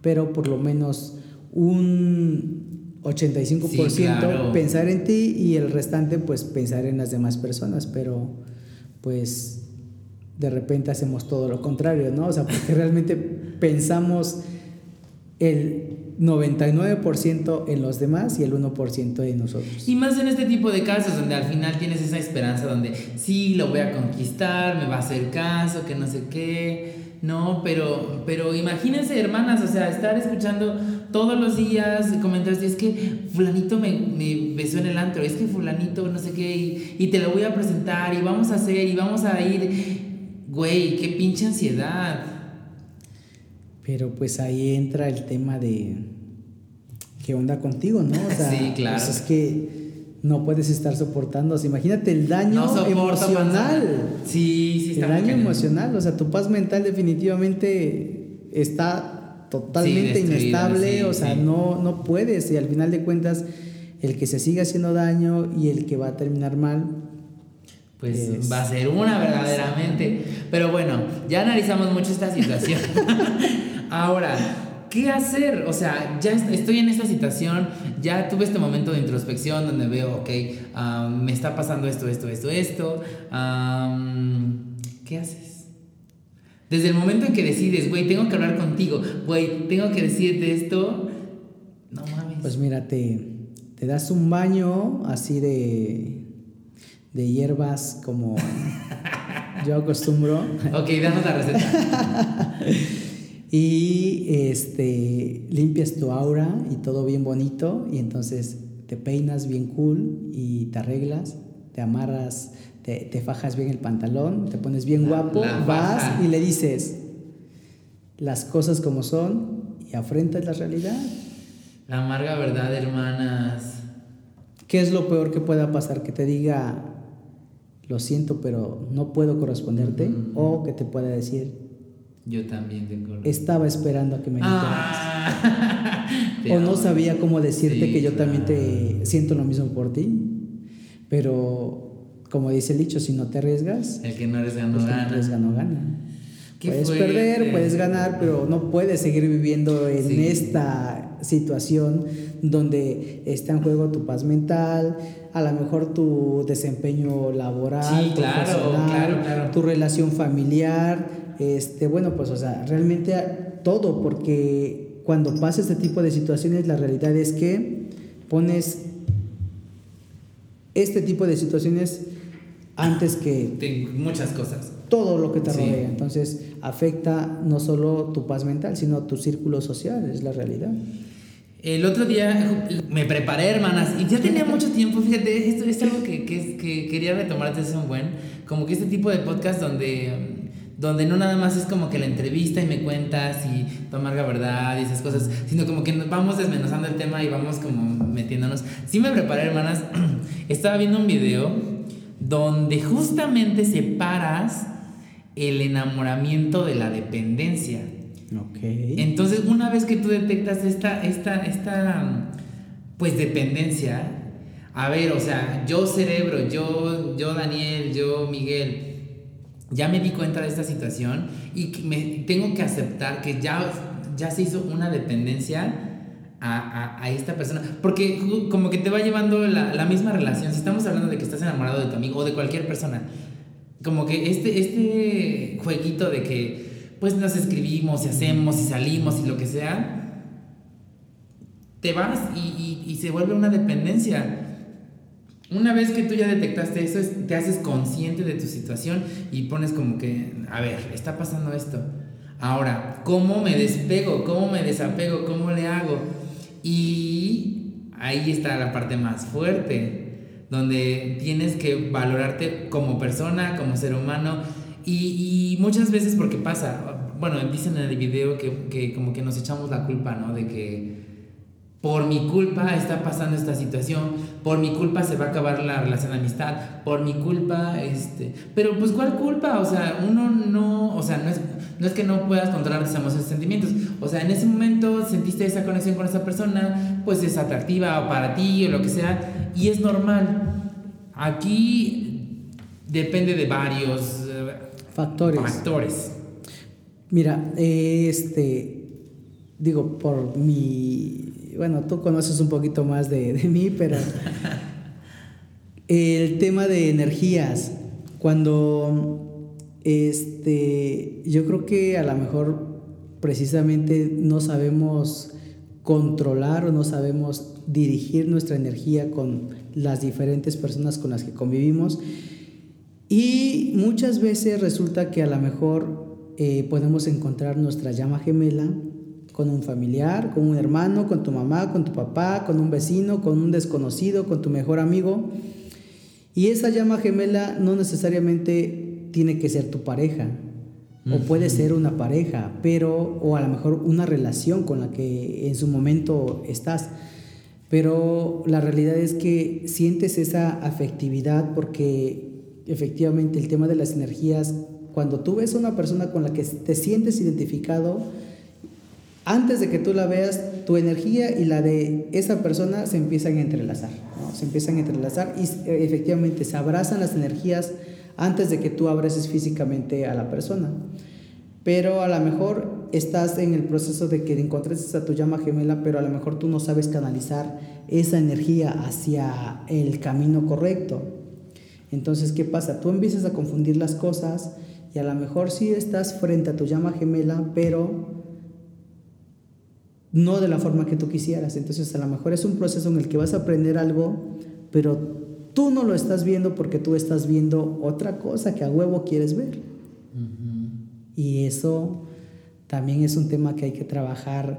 S2: pero por lo menos un 85%
S1: Sí, claro.
S2: pensar en ti y el restante pues pensar en las demás personas, pero pues de repente hacemos todo lo contrario, ¿no? O sea, porque realmente pensamos el 99% en los demás y el 1% en nosotros.
S1: Y más en este tipo de casos donde al final tienes esa esperanza donde sí, lo voy a conquistar, me va a hacer caso, que no sé qué. No, pero, pero imagínense, hermanas, o sea, estar escuchando todos los días comentarios, es que fulanito me, me, besó en el antro, es que fulanito no sé qué, y, y te lo voy a presentar, y vamos a hacer, y vamos a ir. Güey, qué pinche ansiedad.
S2: Pero pues ahí entra el tema de qué onda contigo, ¿no? O sea,
S1: sí, claro.
S2: Pues es que no puedes estar soportando. imagínate el daño emocional.
S1: Sí, sí,
S2: está El daño emocional. O sea, tu paz mental definitivamente está totalmente inestable. o sea, no, no puedes. Y al final de cuentas, el que se siga haciendo daño y el que va a terminar mal.
S1: Pues va a ser una verdaderamente. Pero bueno, ya analizamos mucho esta situación. Ahora, ¿qué hacer? O sea, ya estoy en esta situación, ya tuve este momento de introspección donde veo, ok, me está pasando esto, esto, esto, esto. ¿Qué haces? Desde el momento en que decides, güey, tengo que hablar contigo, güey, tengo que decirte esto, no mames.
S2: Pues mira, te, te das un baño así de, de hierbas como yo acostumbro.
S1: ok, danos la receta.
S2: y este, limpias tu aura y todo bien bonito y entonces te peinas bien cool y te arreglas, te amarras, te, te fajas bien el pantalón, te pones bien guapo, vas y le dices las cosas como son y afrentas la realidad.
S1: La amarga verdad, hermanas.
S2: ¿Qué es lo peor que pueda pasar? Que te diga, lo siento, pero no puedo corresponderte, o que te pueda decir,
S1: yo también tengo.
S2: Estaba esperando a que me ah, o no sabía cómo decirte que yo también te siento lo mismo por ti. Pero, como dice el dicho, si no te arriesgas.
S1: El que no arriesga no gana.
S2: arriesga no gana. Puedes perder, puedes ganar, pero no puedes seguir viviendo en esta situación donde está en juego tu paz mental, a lo mejor tu desempeño laboral, tu relación familiar este, bueno, pues, o sea, realmente todo, porque cuando pasa este tipo de situaciones, la realidad es que pones este tipo de situaciones antes que...
S1: muchas cosas.
S2: Todo lo que te rodea. Entonces, afecta no solo tu paz mental, sino tu círculo social, es la realidad.
S1: El otro día me preparé, hermanas, y ya tenía mucho tiempo, fíjate, esto es algo que, que, que quería retomar desde un buen, como que este tipo de podcast donde donde no nada más es como que la entrevista y me cuentas y tu amarga verdad y esas cosas, sino como que nos vamos desmenuzando el tema y vamos como metiéndonos. Sí me preparé, hermanas, estaba viendo un video donde justamente separas el enamoramiento de la dependencia.
S2: Ok.
S1: Entonces, una vez que tú detectas esta, esta, esta, pues dependencia, a ver, o sea, yo cerebro, yo, yo Daniel, yo Miguel, ya me di cuenta de esta situación y me tengo que aceptar que ya, ya se hizo una dependencia a, a, esta persona. Porque como que te va llevando la, la, misma relación. Si estamos hablando de que estás enamorado de tu amigo o de cualquier persona, como que este, este jueguito de que pues nos escribimos y hacemos y salimos y lo que sea, te vas y, y se vuelve una dependencia. Una vez que tú ya detectaste eso, te haces consciente de tu situación y pones como que, a ver, está pasando esto. Ahora, ¿cómo me despego? ¿Cómo me desapego? ¿Cómo le hago? Y ahí está la parte más fuerte, donde tienes que valorarte como persona, como ser humano. Y, muchas veces porque pasa, bueno, dicen en el video que, que como que nos echamos la culpa, ¿no? De que por mi culpa está pasando esta situación, por mi culpa se va a acabar la relación de amistad, por mi culpa, este, pero pues ¿cuál culpa? O sea, uno no, o sea, no es, no es que no puedas controlar tus emociones y sentimientos, o sea, en ese momento sentiste esa conexión con esa persona, pues es atractiva para ti o lo que sea, y es normal. Aquí depende de varios
S2: eh, factores.
S1: factores.
S2: Mira, este, digo, por mi bueno, tú conoces un poquito más de, mí, pero el tema de energías, cuando este, yo creo que a lo mejor precisamente no sabemos controlar o no sabemos dirigir nuestra energía con las diferentes personas con las que convivimos. Y muchas veces resulta que a lo mejor eh, podemos encontrar nuestra llama gemela con un familiar, con un hermano, con tu mamá, con tu papá, con un vecino, con un desconocido, con tu mejor amigo. Y esa llama gemela no necesariamente tiene que ser tu pareja, o puede ser una pareja, pero, o a lo mejor una relación con la que en su momento estás. Pero la realidad es que sientes esa afectividad porque efectivamente el tema de las energías, cuando tú ves a una persona con la que te sientes identificado, antes de que tú la veas, tu energía y la de esa persona se empiezan a entrelazar, se empiezan a entrelazar y eh, efectivamente se abrazan las energías antes de que tú abraces físicamente a la persona. Pero a lo mejor estás en el proceso de que encontres a tu llama gemela, pero a lo mejor tú no sabes canalizar esa energía hacia el camino correcto. Entonces, ¿qué pasa? Tú empiezas a confundir las cosas y a lo mejor sí estás frente a tu llama gemela, pero no de la forma que tú quisieras. Entonces a lo mejor es un proceso en el que vas a aprender algo, pero tú no lo estás viendo porque tú estás viendo otra cosa que a huevo quieres ver. Y eso también es un tema que hay que trabajar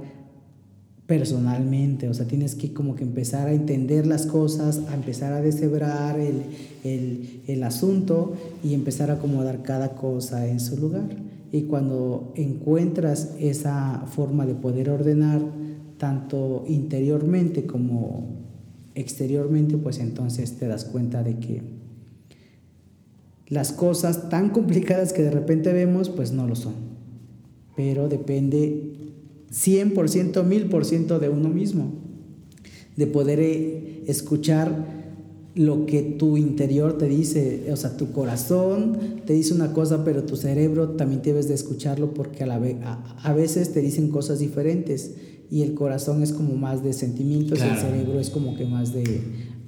S2: personalmente, o sea, tienes que como que empezar a entender las cosas, a empezar a deshebrar el, el, el asunto y empezar a acomodar cada cosa en su lugar. Y cuando encuentras esa forma de poder ordenar tanto interiormente como exteriormente, pues entonces te das cuenta de que las cosas tan complicadas que de repente vemos, pues no lo son. Pero depende 100%, 1000% de uno mismo, de poder eh, escuchar lo que tu interior te dice, o sea, tu corazón te dice una cosa, pero tu cerebro también debes de escucharlo porque a, la a, veces te dicen cosas diferentes y el corazón es como más de sentimientos y el cerebro es como que más de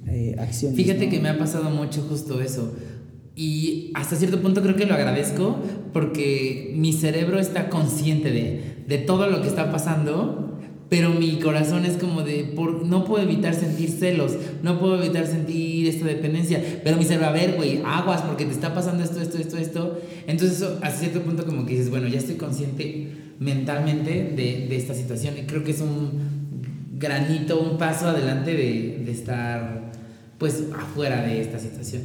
S2: eh, acciones.
S1: Fíjate que me ha pasado mucho justo eso. Y hasta cierto punto creo que lo agradezco porque mi cerebro está consciente de, de todo lo que está pasando pero mi corazón es como de, por, no puedo evitar sentir celos, no puedo evitar sentir esta dependencia, pero mi cerebro, a ver, güey, aguas porque te está pasando esto, esto, esto, esto. Entonces, a cierto punto como que dices, bueno, ya estoy consciente mentalmente de, de esta situación y creo que es un granito, un paso adelante de, de estar, pues, afuera de esta situación.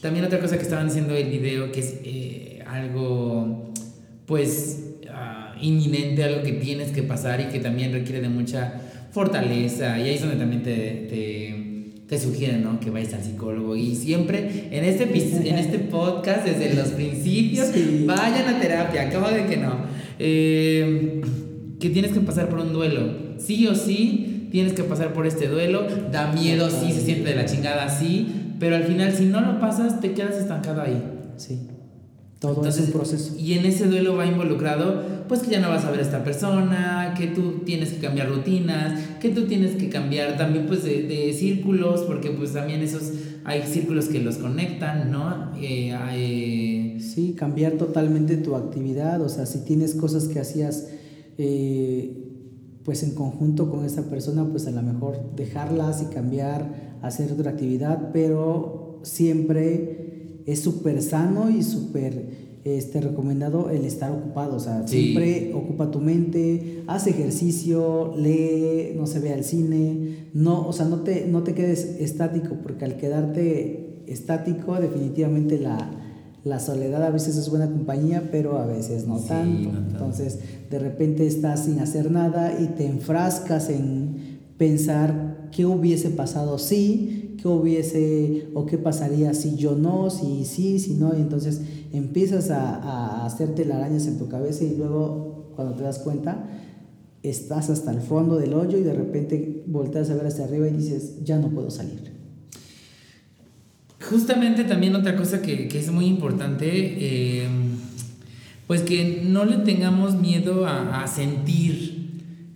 S1: También otra cosa que estaban diciendo el video, que es eh, algo, pues, inminente, algo que tienes que pasar y que también requiere de mucha fortaleza. Y ahí es donde también te, te, te sugieren ¿no? que vayas al psicólogo. Y siempre en este, en este podcast, desde los principios, vayan a terapia. Acabo de que no. Eh, que tienes que pasar por un duelo. Sí o sí, tienes que pasar por este duelo. Da miedo, sí, se siente de la chingada, sí. Pero al final, si no lo pasas, te quedas estancado ahí.
S2: Sí. Todo es un proceso.
S1: Y en ese duelo va involucrado, pues que ya no vas a ver a esta persona, que tú tienes que cambiar rutinas, que tú tienes que cambiar también pues de, de círculos, porque pues también esos, hay círculos que los conectan, ¿no? Eh,
S2: hay... Sí, cambiar totalmente tu actividad, o sea, si tienes cosas que hacías eh, pues en conjunto con esa persona, pues a lo mejor dejarlas y cambiar, hacer otra actividad, pero siempre es súper sano y súper este, recomendado el estar ocupado. O sea, siempre ocupa tu mente, haz ejercicio, lee, no se ve al cine. No, o sea, no te, no te quedes estático, porque al quedarte estático, definitivamente la, la soledad a veces es buena compañía, pero a veces no, tanto. Entonces, de repente estás sin hacer nada y te enfrascas en pensar qué hubiese pasado si qué hubiese o qué pasaría si yo no, si sí, si no, y entonces empiezas a, a hacerte arañas en tu cabeza y luego cuando te das cuenta estás hasta el fondo del hoyo y de repente volteas a ver hacia arriba y dices, ya no puedo salir.
S1: Justamente también otra cosa que, que es muy importante, eh, pues que no le tengamos miedo a, a sentir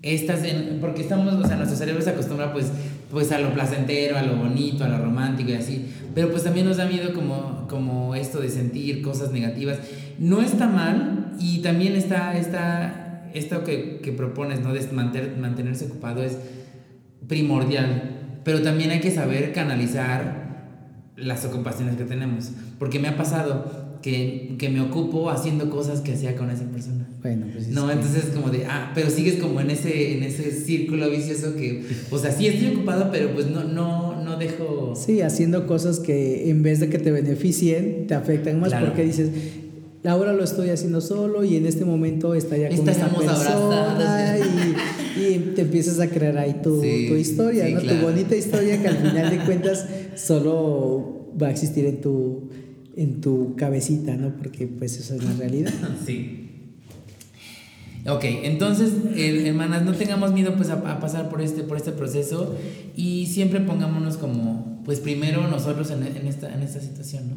S1: estas, porque estamos, o sea, nuestro cerebro se acostumbra pues pues a lo placentero, a lo bonito, a lo romántico y así. Pero pues también nos da miedo como, como esto de sentir cosas negativas. No está mal y también está, está esto que, que propones, ¿no? De mantener, mantenerse ocupado es primordial. Pero también hay que saber canalizar las ocupaciones que tenemos. Porque me ha pasado que, que, me ocupo haciendo cosas que hacía con esa persona.
S2: Bueno, pues
S1: No, entonces como de, ah, pero sigues como en ese, en ese círculo vicioso que, o sea, sí estoy ocupado, pero pues no, no, no dejo...
S2: Sí, haciendo cosas que en vez de que te beneficien, te afectan más porque dices, ahora lo estoy haciendo solo y en este momento está ya con esta persona y, y, te empiezas a crear ahí tu, tu historia, ¿no? Tu bonita historia que al final de cuentas solo va a existir en tu en tu cabecita, ¿no? Porque pues esa es la realidad.
S1: sí. Ok, entonces, hermanas, no tengamos miedo pues a, pasar por este, por este proceso y siempre pongámonos como, pues primero nosotros en, en, esta, en esta situación, ¿no?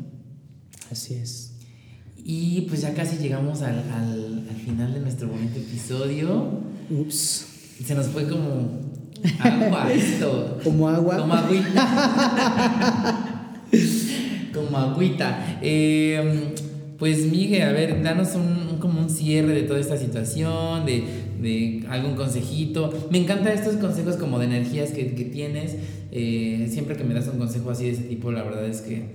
S2: Así es.
S1: Y pues ya casi llegamos al, al, al final de nuestro bonito episodio.
S2: Ups.
S1: Se nos fue como agua esto.
S2: Como agua.
S1: Como agüita. como agüita. Eh, pues Miguel, a ver, danos un, como un cierre de toda esta situación, de, de, algún consejito. Me encantan estos consejos como de energías que, que tienes. Eh, siempre que me das un consejo así de ese tipo, la verdad es que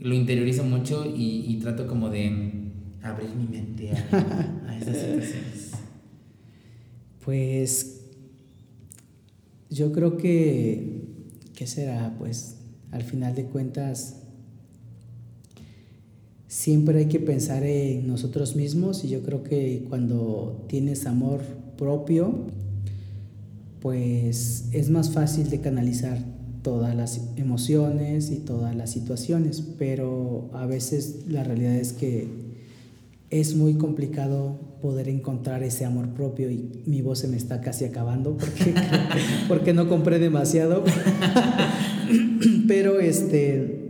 S1: lo interiorizo mucho y, trato como de abrir mi mente a esas situaciones.
S2: Pues yo creo que, ¿qué será? Pues al final de cuentas siempre hay que pensar en nosotros mismos y yo creo que cuando tienes amor propio, pues es más fácil de canalizar todas las emociones y todas las situaciones, pero a veces la realidad es que es muy complicado poder encontrar ese amor propio y mi voz se me está casi acabando porque, porque no compré demasiado. pero este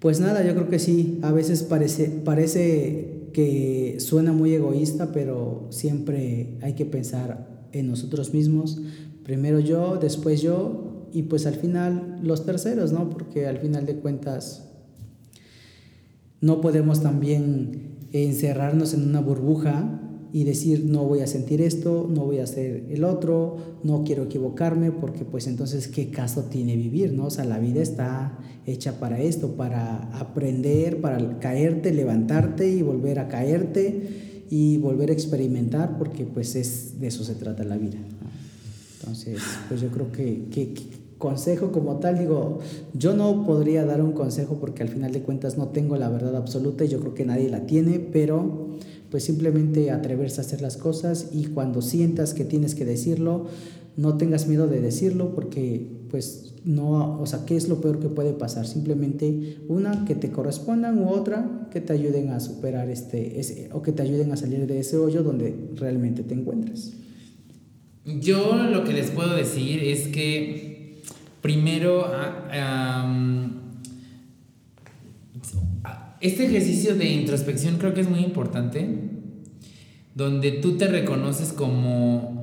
S2: pues nada, yo creo que sí, a veces parece, parece que suena muy egoísta, pero siempre hay que pensar en nosotros mismos, primero yo, después yo, y pues al final los terceros, ¿no? Porque al final de cuentas no podemos también encerrarnos en una burbuja y decir no voy a sentir esto, no voy a hacer el otro, no quiero equivocarme, porque pues entonces qué caso tiene vivir, ¿no? O sea, la vida está hecha para esto, para aprender, para caerte, levantarte y volver a caerte y volver a experimentar, porque pues es de eso se trata la vida. Entonces, pues yo creo que, que, consejo como tal, digo, yo no podría dar un consejo porque al final de cuentas no tengo la verdad absoluta y yo creo que nadie la tiene, pero pues simplemente atreverse a hacer las cosas y cuando sientas que tienes que decirlo, no tengas miedo de decirlo porque pues no, o sea, ¿qué es lo peor que puede pasar? Simplemente una que te correspondan u otra que te ayuden a superar este o que te ayuden a salir de ese hoyo donde realmente te encuentres.
S1: Yo lo que les puedo decir es que primero ah, este ejercicio de introspección creo que es muy importante, donde tú te reconoces como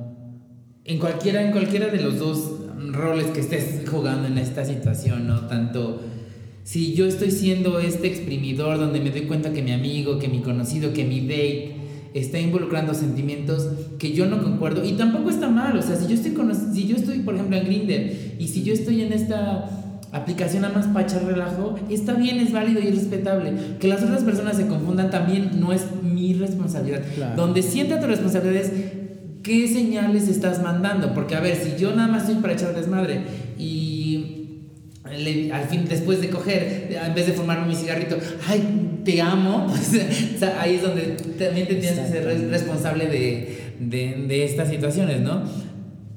S1: en cualquiera, en cualquiera de los dos roles que estés jugando en esta situación, ¿no? Tanto si yo estoy siendo este exprimidor donde me doy cuenta que mi amigo, que mi conocido, que mi date está involucrando sentimientos que yo no concuerdo y tampoco está mal, o sea, si yo estoy si yo estoy por ejemplo en Grinder y si yo estoy en esta aplicación nada más para echar relajo, está bien, es válido y es respetable. Que las otras personas se confundan también no es mi responsabilidad. Donde sienta tu responsabilidad es qué señales estás mandando. Porque a ver, si yo nada más estoy para echar desmadre y al fin después de coger, en vez de fumarme mi cigarrito, ay, te amo, pues ahí es donde también te tienes que ser responsable de, de, de estas situaciones, ¿no?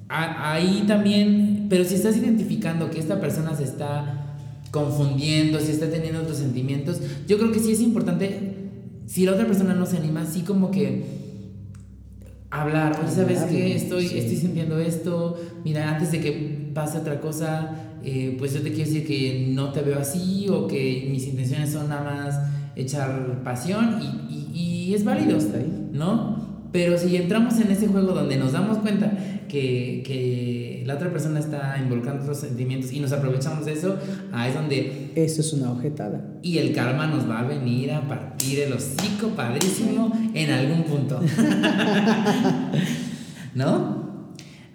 S1: Ahí también, pero si estás identificando que esta persona se está confundiendo, si está teniendo otros sentimientos, yo creo que sí es importante, si la otra persona no se anima, sí como que hablar, oye, ¿sabes qué? Estoy, estoy sintiendo esto, mira, antes de que pase otra cosa, eh, pues yo te quiero decir que no te veo así o que mis intenciones son nada más echar pasión y, y, y es válido, ¿no? Pero si entramos en ese juego donde nos damos cuenta que, que la otra persona está involucrando otros sentimientos y nos aprovechamos de eso, ahí es donde...
S2: Eso es una objetada.
S1: Y el karma nos va a venir a partir el hocico padrísimo en algún punto. ¿No?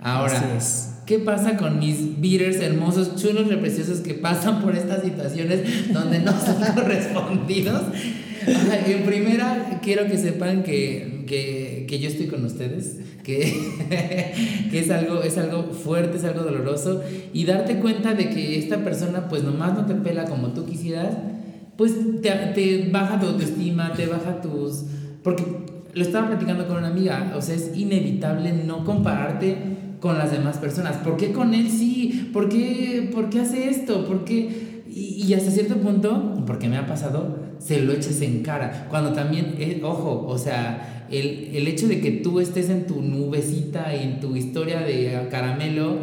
S1: Ahora, ¿qué pasa con mis beaters hermosos, chulos, preciosos que pasan por estas situaciones donde no son correspondidos? En primera, quiero que sepan que, que, que yo estoy con ustedes, que, que, es, algo, es algo fuerte, es algo doloroso, y darte cuenta de que esta persona pues nomás no te pela como tú quisieras, pues te, te baja tu autoestima, te baja tus... Porque lo estaba platicando con una amiga, o sea, es inevitable no compararte con las demás personas. ¿Por qué con él sí? ¿Por qué, por qué hace esto? ¿Por qué? Y, y, hasta cierto punto, porque me ha pasado, se lo eches en cara. Cuando también, eh, ojo, o sea, el, el, hecho de que tú estés en tu nubecita y en tu historia de caramelo,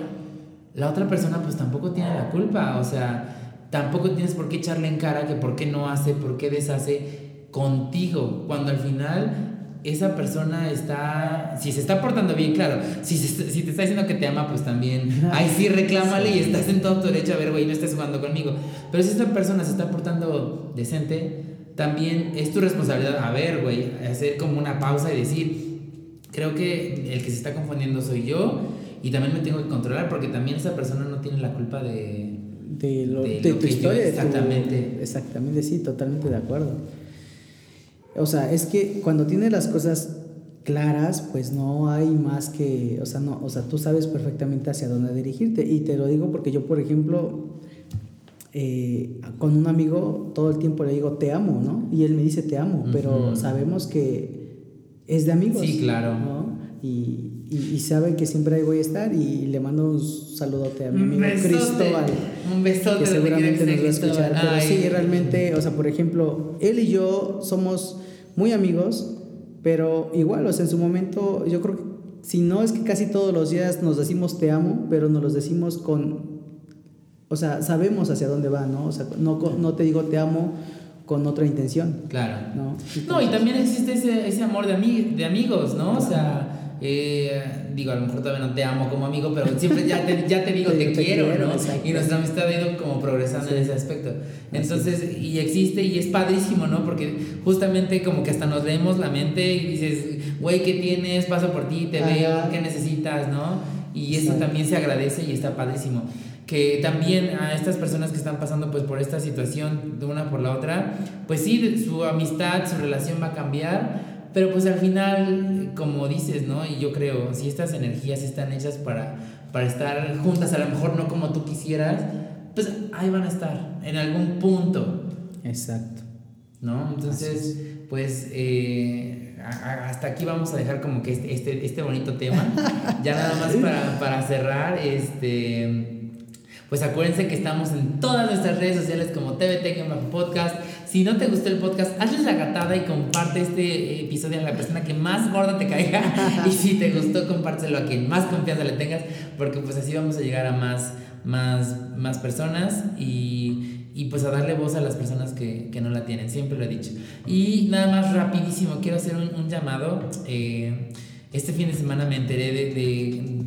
S1: la otra persona pues tampoco tiene la culpa. O sea, tampoco tienes por qué echarle en cara que por qué no hace, por qué deshace contigo. Cuando al final esa persona está, si se está portando bien, claro, si, si te está diciendo que te ama, pues también, ahí sí reclámale y estás en todo tu derecho a ver, güey, no estés jugando conmigo. Pero si esta persona se está portando decente, también es tu responsabilidad, a ver, güey, hacer como una pausa y decir, creo que el que se está confundiendo soy yo y también me tengo que controlar porque también esa persona no tiene la culpa de...
S2: De, lo, de, tu historia. exactamente. exactamente, sí, totalmente de acuerdo. O sea, es que cuando tienes las cosas claras, pues no hay más que, o sea, no, o sea, tú sabes perfectamente hacia dónde dirigirte. Y te lo digo porque yo, por ejemplo, eh, con un amigo todo el tiempo le digo te amo, ¿no? Y él me dice te amo, pero sabemos que es de amigos.
S1: Sí, claro.
S2: ¿no? Y, y, sabe que siempre ahí voy a estar y le mando un saludote a mi amigo Cristóbal.
S1: Un besote.
S2: Que seguramente nos va a escuchar. Pero sí, realmente, o sea, por ejemplo, él y yo somos muy amigos, pero igual, o sea, en su momento, yo creo que si no es que casi todos los días nos decimos te amo, pero nos los decimos con, o sea, sabemos hacia dónde va, ¿no? O sea, no, no te digo te amo con otra intención.
S1: Claro. No, no y también existe ese, ese amor de, de amigos, ¿no? O sea eh, digo, a lo mejor todavía no te amo como amigo, pero siempre ya te, ya te digo te, quiero, ¿no? Y nuestra amistad ha ido como progresando en ese aspecto. Entonces, y existe y es padrísimo, ¿no? Porque justamente como que hasta nos leemos la mente y dices, güey, ¿qué tienes? Paso por ti, te veo, ¿qué necesitas, no? Y eso también se agradece y está padrísimo que también a estas personas que están pasando pues por esta situación de una por la otra, pues sí, su amistad, su relación va a cambiar, pero pues al final, como dices, ¿no? Y yo creo, si estas energías están hechas para, para estar juntas, a lo mejor no como tú quisieras, pues ahí van a estar, en algún punto.
S2: Exacto.
S1: ¿No? Entonces, pues eh, hasta aquí vamos a dejar como que este, este, este bonito tema. ya nada más para, para cerrar, este pues acuérdense que estamos en todas nuestras redes sociales como TVT Podcast. Si no te gustó el podcast, hazles la gatada y comparte este episodio a la persona que más gorda te caiga. y si te gustó, compártelo a quien más confianza le tengas, porque pues así vamos a llegar a más, más, más personas y, y pues a darle voz a las personas que, que, no la tienen, siempre lo he dicho. Y nada más rapidísimo, quiero hacer un, un llamado. Eh, este fin de semana me enteré de, de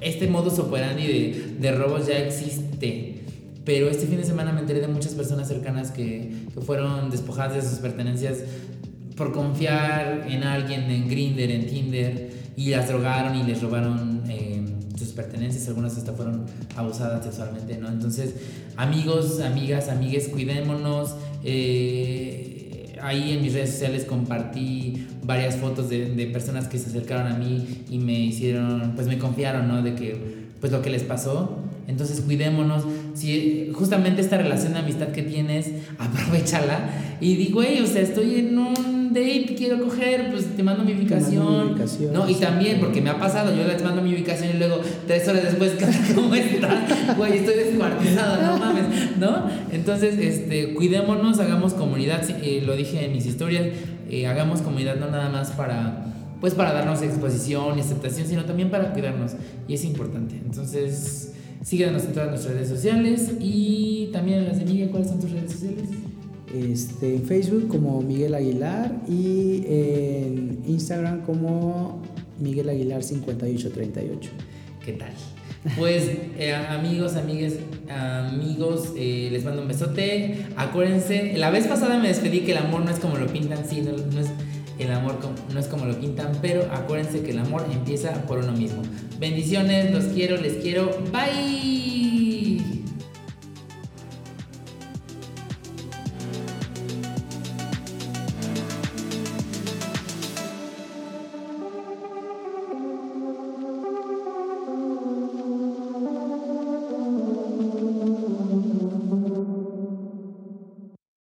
S1: este modus operandi de, robos ya existe. Pero este fin de semana me enteré de muchas personas cercanas que, que fueron despojadas de sus pertenencias por confiar en alguien, en Grinder, en Tinder, y las drogaron y les robaron eh, sus pertenencias, algunas hasta fueron abusadas sexualmente, ¿no? Entonces, amigos, amigas, amigues, cuidémonos. Eh, ahí en mis redes sociales compartí varias fotos de, de, personas que se acercaron a mí y me hicieron, pues me confiaron, ¿no? De que, pues lo que les pasó. Entonces cuidémonos. Si justamente esta relación de amistad que tienes, aprovechala. Y digo, güey, o sea, estoy en un date, quiero coger, pues te mando mi ubicación. no, y también, porque me ha pasado, yo les mando mi ubicación y luego tres horas después, ¿cómo estás? Güey, estoy descuartizado, no mames, ¿no? Entonces, este, cuidémonos, hagamos comunidad, eh, lo dije en mis historias, eh, hagamos comunidad no nada más para pues para darnos exposición y aceptación, sino también para cuidarnos. Y es importante. Entonces, síguenos en todas nuestras redes sociales y también en las de Miguel. ¿Cuáles son tus redes sociales?
S2: este, en Facebook como Miguel Aguilar y en Instagram como Miguel Aguilar 5838.
S1: ¿Qué tal? Pues eh, amigos, amigas, amigos, eh, les mando un besote. Acuérdense, la vez pasada me despedí que el amor no es como lo pintan, sí, no, es el amor no es como lo pintan, pero acuérdense que el amor empieza por uno mismo. Bendiciones, los quiero, les quiero. Bye.